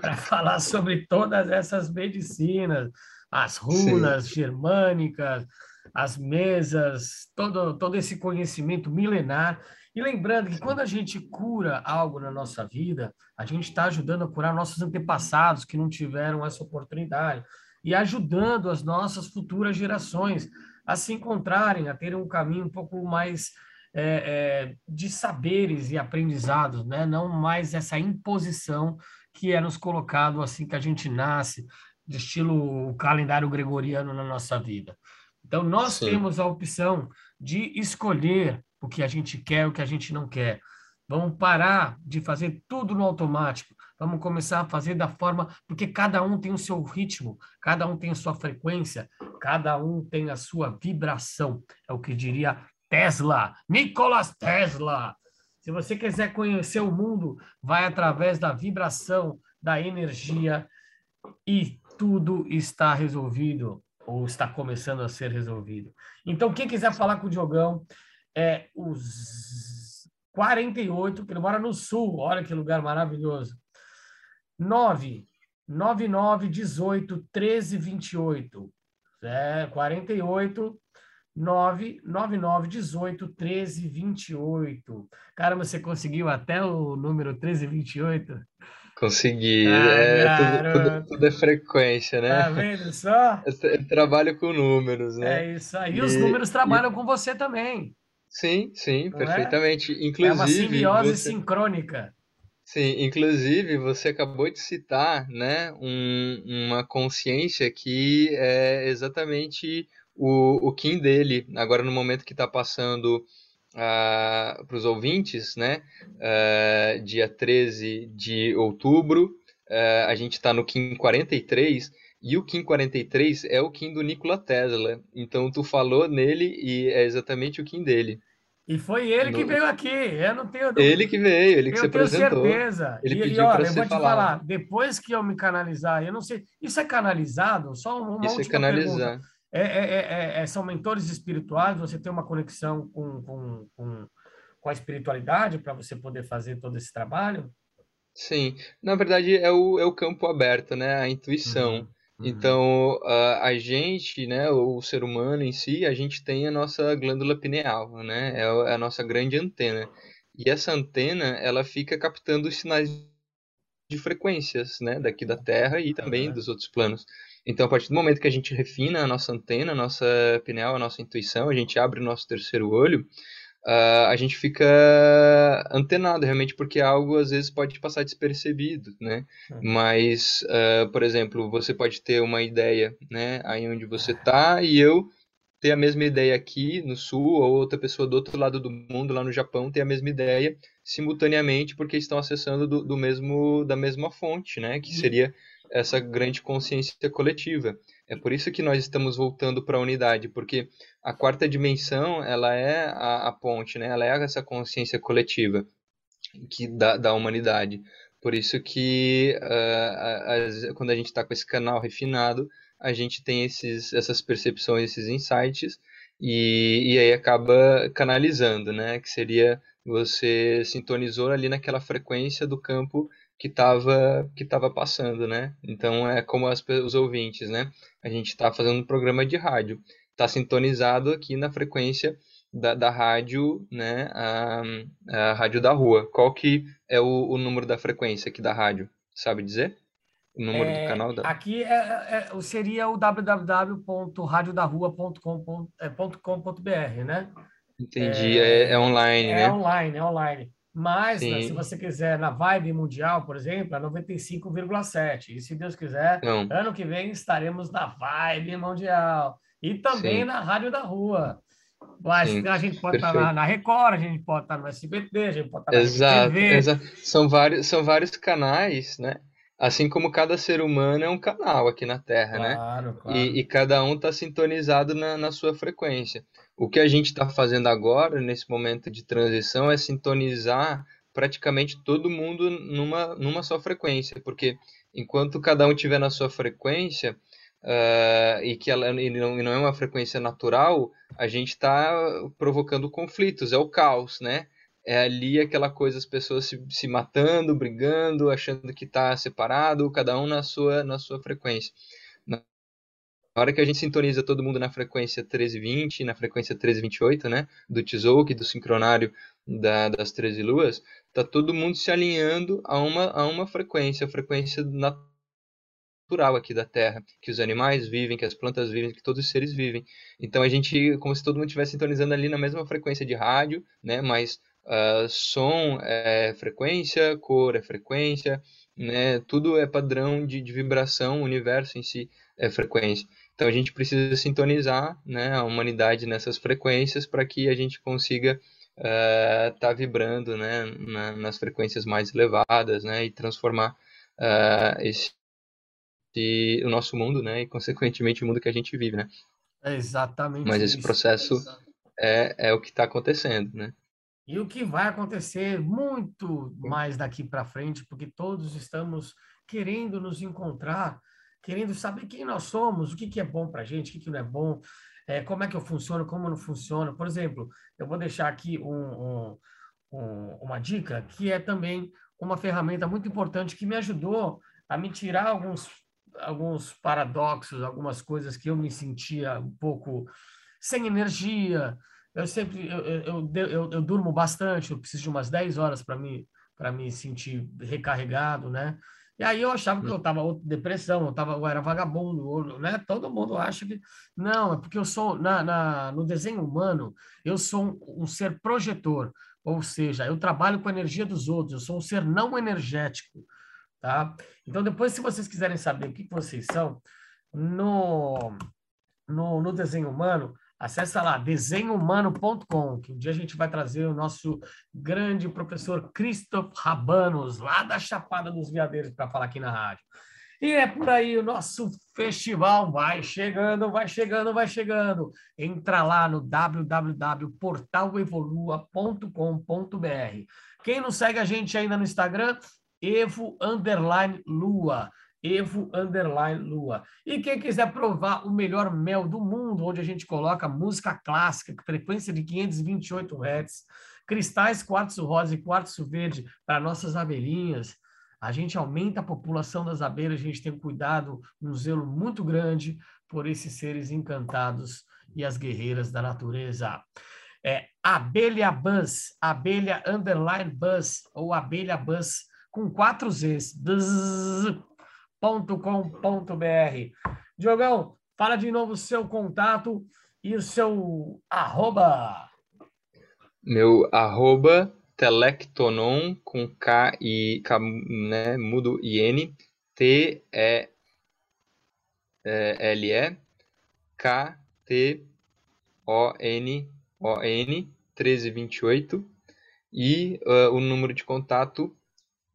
para falar sobre todas essas medicinas, as runas Sim. germânicas, as mesas, todo, todo esse conhecimento milenar. E lembrando que quando a gente cura algo na nossa vida, a gente está ajudando a curar nossos antepassados que não tiveram essa oportunidade e ajudando as nossas futuras gerações a se encontrarem, a terem um caminho um pouco mais é, é, de saberes e aprendizados, né? não mais essa imposição que é nos colocado assim que a gente nasce, de estilo calendário gregoriano na nossa vida. Então, nós Sim. temos a opção de escolher o que a gente quer, o que a gente não quer. Vamos parar de fazer tudo no automático. Vamos começar a fazer da forma, porque cada um tem o seu ritmo, cada um tem a sua frequência, cada um tem a sua vibração. É o que diria Tesla, Nikola Tesla. Se você quiser conhecer o mundo, vai através da vibração, da energia e tudo está resolvido ou está começando a ser resolvido. Então, quem quiser falar com o Diogão, é os 48, que ele mora no sul, olha que lugar maravilhoso. 9 99 18 13 28. É, 48 999 18 13 28. Caramba, você conseguiu até o número 13 28? Consegui. Ah, é, tudo, tudo, tudo, é frequência, né? Tá vendo só? Eu trabalho com números, né? É isso aí. E os números trabalham e... com você também. Sim, sim, Não é? perfeitamente. É? Inclusive. É uma simbiose você... sincrônica. Sim, inclusive você acabou de citar, né, um, uma consciência que é exatamente o, o Kim dele, agora no momento que está passando uh, ah, para os ouvintes, né, uh, dia 13 de outubro, uh, a gente está no Kim 43, e o Kim 43 é o Kim do Nikola Tesla. Então tu falou nele e é exatamente o Kim dele. E foi ele no... que veio aqui, eu não tenho. Ele que veio, ele que eu se apresentou. Eu tenho certeza. Ele e pediu para você eu vou te falar. depois que eu me canalizar, eu não sei, isso é canalizado? Só uma isso é canalizar. É, é, é, é, são mentores espirituais, você tem uma conexão com, com, com, com a espiritualidade para você poder fazer todo esse trabalho? Sim, na verdade é o, é o campo aberto, né? A intuição. Uhum. Uhum. Então, a, a gente, né, o ser humano em si, a gente tem a nossa glândula pineal, né, é a, é a nossa grande antena. E essa antena, ela fica captando os sinais de frequências, né, daqui da Terra e também uhum. dos outros planos. Então, a partir do momento que a gente refina a nossa antena, a nossa pineal, a nossa intuição, a gente abre o nosso terceiro olho, uh, a gente fica antenado realmente, porque algo às vezes pode passar despercebido, né? Uhum. Mas, uh, por exemplo, você pode ter uma ideia, né, aí onde você está e eu ter a mesma ideia aqui no sul, ou outra pessoa do outro lado do mundo, lá no Japão, ter a mesma ideia simultaneamente, porque estão acessando do, do mesmo da mesma fonte, né? Que seria essa grande consciência coletiva. É por isso que nós estamos voltando para a unidade, porque a quarta dimensão ela é a, a, ponte, né? Ela é essa consciência coletiva que da, da humanidade. Por isso que uh, quando a gente está com esse canal refinado, a gente tem esses, essas percepções, esses insights, e, e aí acaba canalizando, né? Que seria você sintonizou ali naquela frequência do campo que estava que tava passando, né? Então é como as, os ouvintes, né? A gente está fazendo um programa de rádio, está sintonizado aqui na frequência da, da rádio, né? A, a rádio da rua. Qual que é o, o número da frequência aqui da rádio? Sabe dizer? O número é, do canal da... Aqui é, é, é seria o www.radiodarrua.com.br, é, né? Entendi, é, é online, é né? É online, é online. Mas, né, se você quiser, na Vibe Mundial, por exemplo, é 95,7. E se Deus quiser, Não. ano que vem estaremos na Vibe Mundial. E também Sim. na Rádio da Rua. Mas Sim, a gente pode perfeito. estar na, na, Record, a gente pode estar no SBT, a gente pode estar na exato, TV. Exato. São vários, são vários canais, né? Assim como cada ser humano é um canal aqui na Terra, né? claro, né? Claro. E, e, cada um está sintonizado na, na sua frequência. O que a gente está fazendo agora, nesse momento de transição, é sintonizar praticamente todo mundo numa, numa só frequência, porque enquanto cada um estiver na sua frequência, uh, e que ela e não, e não é uma frequência natural, a gente está provocando conflitos, é o caos, né? É ali aquela coisa, as pessoas se, se matando, brigando, achando que está separado, cada um na sua, na sua frequência. Hora que a gente sintoniza todo mundo na frequência 1320, na frequência 1328, né, do Tzolk'in, do sincronário da, das 13 luas, tá todo mundo se alinhando a uma, a uma frequência, a frequência natural aqui da Terra, que os animais vivem, que as plantas vivem, que todos os seres vivem. Então a gente, como se todo mundo estivesse sintonizando ali na mesma frequência de rádio, né, mas uh, som é frequência, cor é frequência, né, tudo é padrão de, de vibração, o universo em si é frequência. Então a gente precisa sintonizar né, a humanidade nessas frequências para que a gente consiga estar uh, tá vibrando né, na, nas frequências mais elevadas né, e transformar uh, esse, esse, o nosso mundo né, e, consequentemente, o mundo que a gente vive. Né? É exatamente Mas esse processo é, é o que está acontecendo. Né? E o que vai acontecer muito mais daqui para frente, porque todos estamos querendo nos encontrar querendo saber quem nós somos, o que, que é bom para a gente, o que, que não é bom, é, como é que eu funciono, como não funciona. Por exemplo, eu vou deixar aqui um, um, uma dica que é também uma ferramenta muito importante que me ajudou a me tirar alguns, alguns paradoxos, algumas coisas que eu me sentia um pouco sem energia. Eu sempre eu, eu, eu, eu durmo bastante, eu preciso de umas 10 horas para me, me sentir recarregado, né? E aí eu achava que eu estava depressão, eu, tava, eu era vagabundo, né? Todo mundo acha que. Não, é porque eu sou, na, na, no desenho humano, eu sou um, um ser projetor, ou seja, eu trabalho com a energia dos outros, eu sou um ser não energético, tá? Então, depois, se vocês quiserem saber o que, que vocês são, no, no, no desenho humano, Acesse lá, desenhomano.com, que um dia a gente vai trazer o nosso grande professor Christoph Rabanos, lá da Chapada dos Veadeiros, para falar aqui na rádio. E é por aí, o nosso festival vai chegando, vai chegando, vai chegando. Entra lá no www.portalevolua.com.br. Quem não segue a gente ainda no Instagram, Evo Underline Lua. Evo Underline Lua. E quem quiser provar o melhor mel do mundo, onde a gente coloca música clássica, frequência de 528 Hz, cristais quartzo rosa e quartzo verde para nossas abelhinhas, a gente aumenta a população das abelhas, a gente tem um cuidado, um zelo muito grande por esses seres encantados e as guerreiras da natureza. É abelha buzz, abelha underline buzz, ou abelha buzz com quatro Zs. com.br. Diogão, fala de novo o seu contato e o seu arroba. Meu arroba telectonon com K e K, né, mudo N T E L E K T O N O N 1328 e uh, o número de contato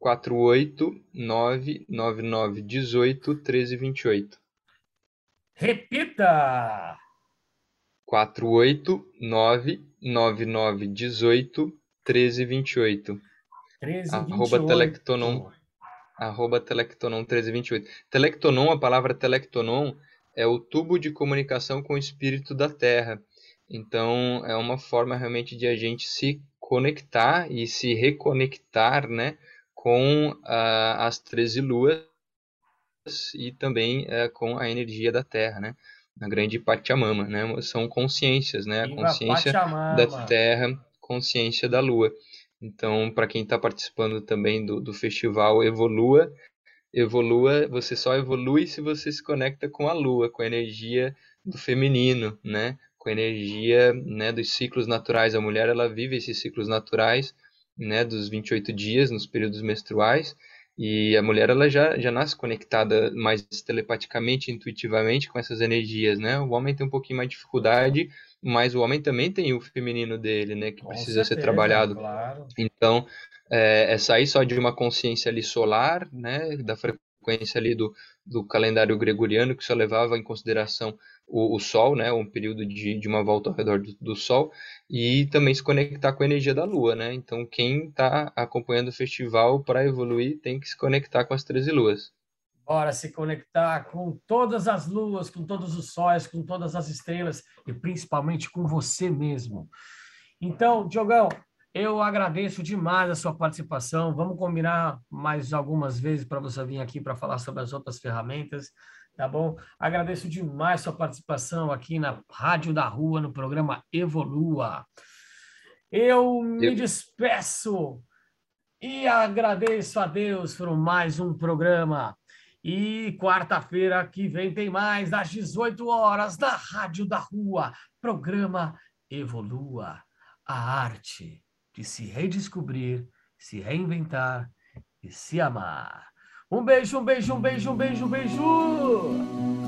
48999181328. Repita! 48999181328. 1328. Arroba Telectonon. arroba telectonon1328. Telectonon, a palavra telectonon, é o tubo de comunicação com o espírito da Terra. Então, é uma forma realmente de a gente se conectar e se reconectar né, com uh, as 13 luas e também uh, com a energia da Terra, né? A grande Pachamama, né? São consciências, né? A consciência da Terra, consciência da Lua. Então, para quem está participando também do, do festival Evolua, Evolua, você só evolui se você se conecta com a Lua, com a energia do feminino, né? Com a energia né, dos ciclos naturais. A mulher, ela vive esses ciclos naturais, né? Dos 28 dias, nos períodos menstruais. E a mulher, ela já, já nasce conectada mais telepaticamente, intuitivamente com essas energias, né? O homem tem um pouquinho mais de dificuldade, mas o homem também tem o feminino dele, né, que Com precisa certeza, ser trabalhado. Claro. Então, é, é, sair só de uma consciência ali solar, né, da frequência ali do, do calendário gregoriano, que só levava em consideração o, o Sol, né, um período de, de uma volta ao redor do, do, Sol, e também se conectar com a energia da Lua, né. Então, quem está acompanhando o festival para evoluir tem que se conectar com as 13 luas. Bora se conectar com todas as luas, com todos os sóis, com todas as estrelas e principalmente com você mesmo. Então, Diogão, eu agradeço demais a sua participação. Vamos combinar mais algumas vezes para você vir aqui para falar sobre as outras ferramentas, tá bom? Agradeço demais a sua participação aqui na Rádio da Rua, no programa Evolua. Eu me despeço e agradeço a Deus por mais um programa. E quarta-feira que vem tem mais, às 18 horas, na Rádio da Rua, programa Evolua a arte de se redescobrir, se reinventar e se amar. Um beijo, um beijo, um beijo, um beijo, um beijo!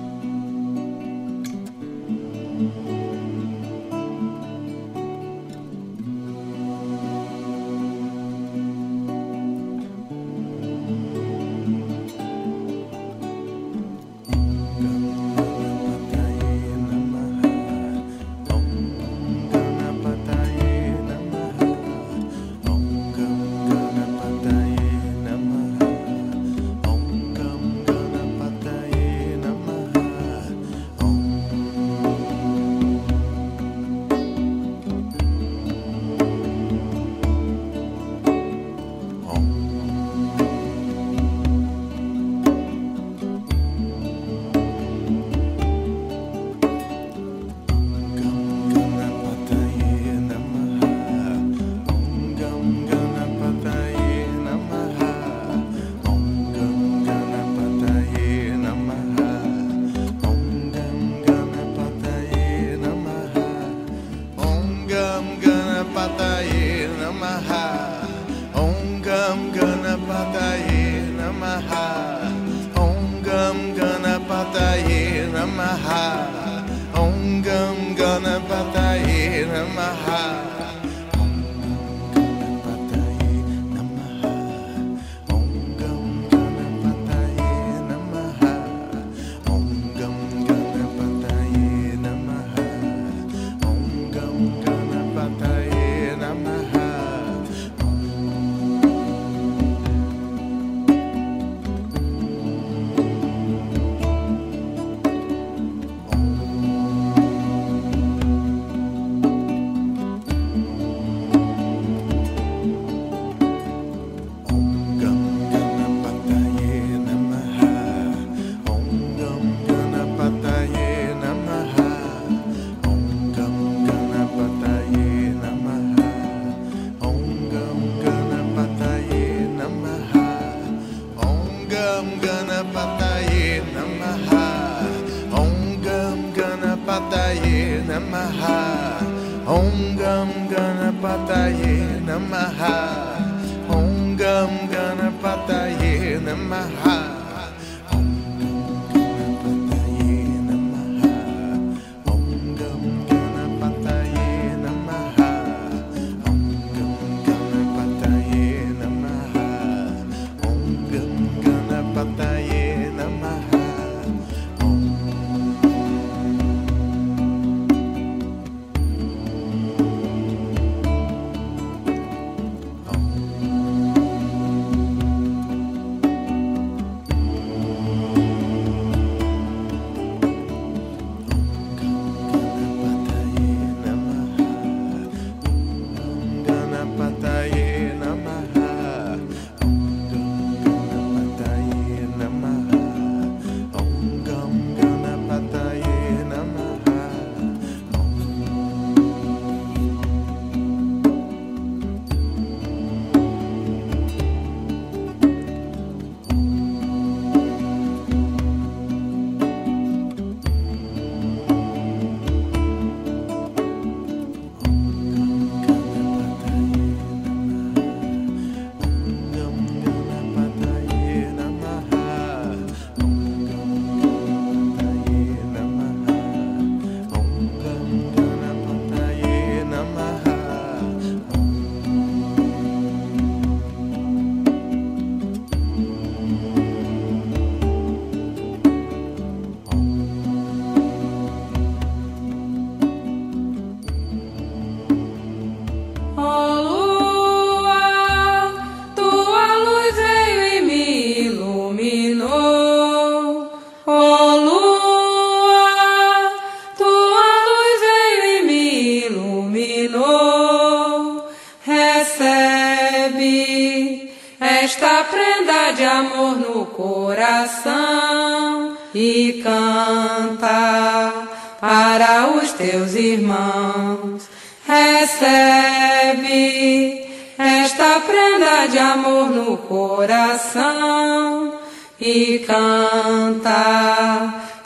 E canta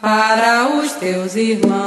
para os teus irmãos.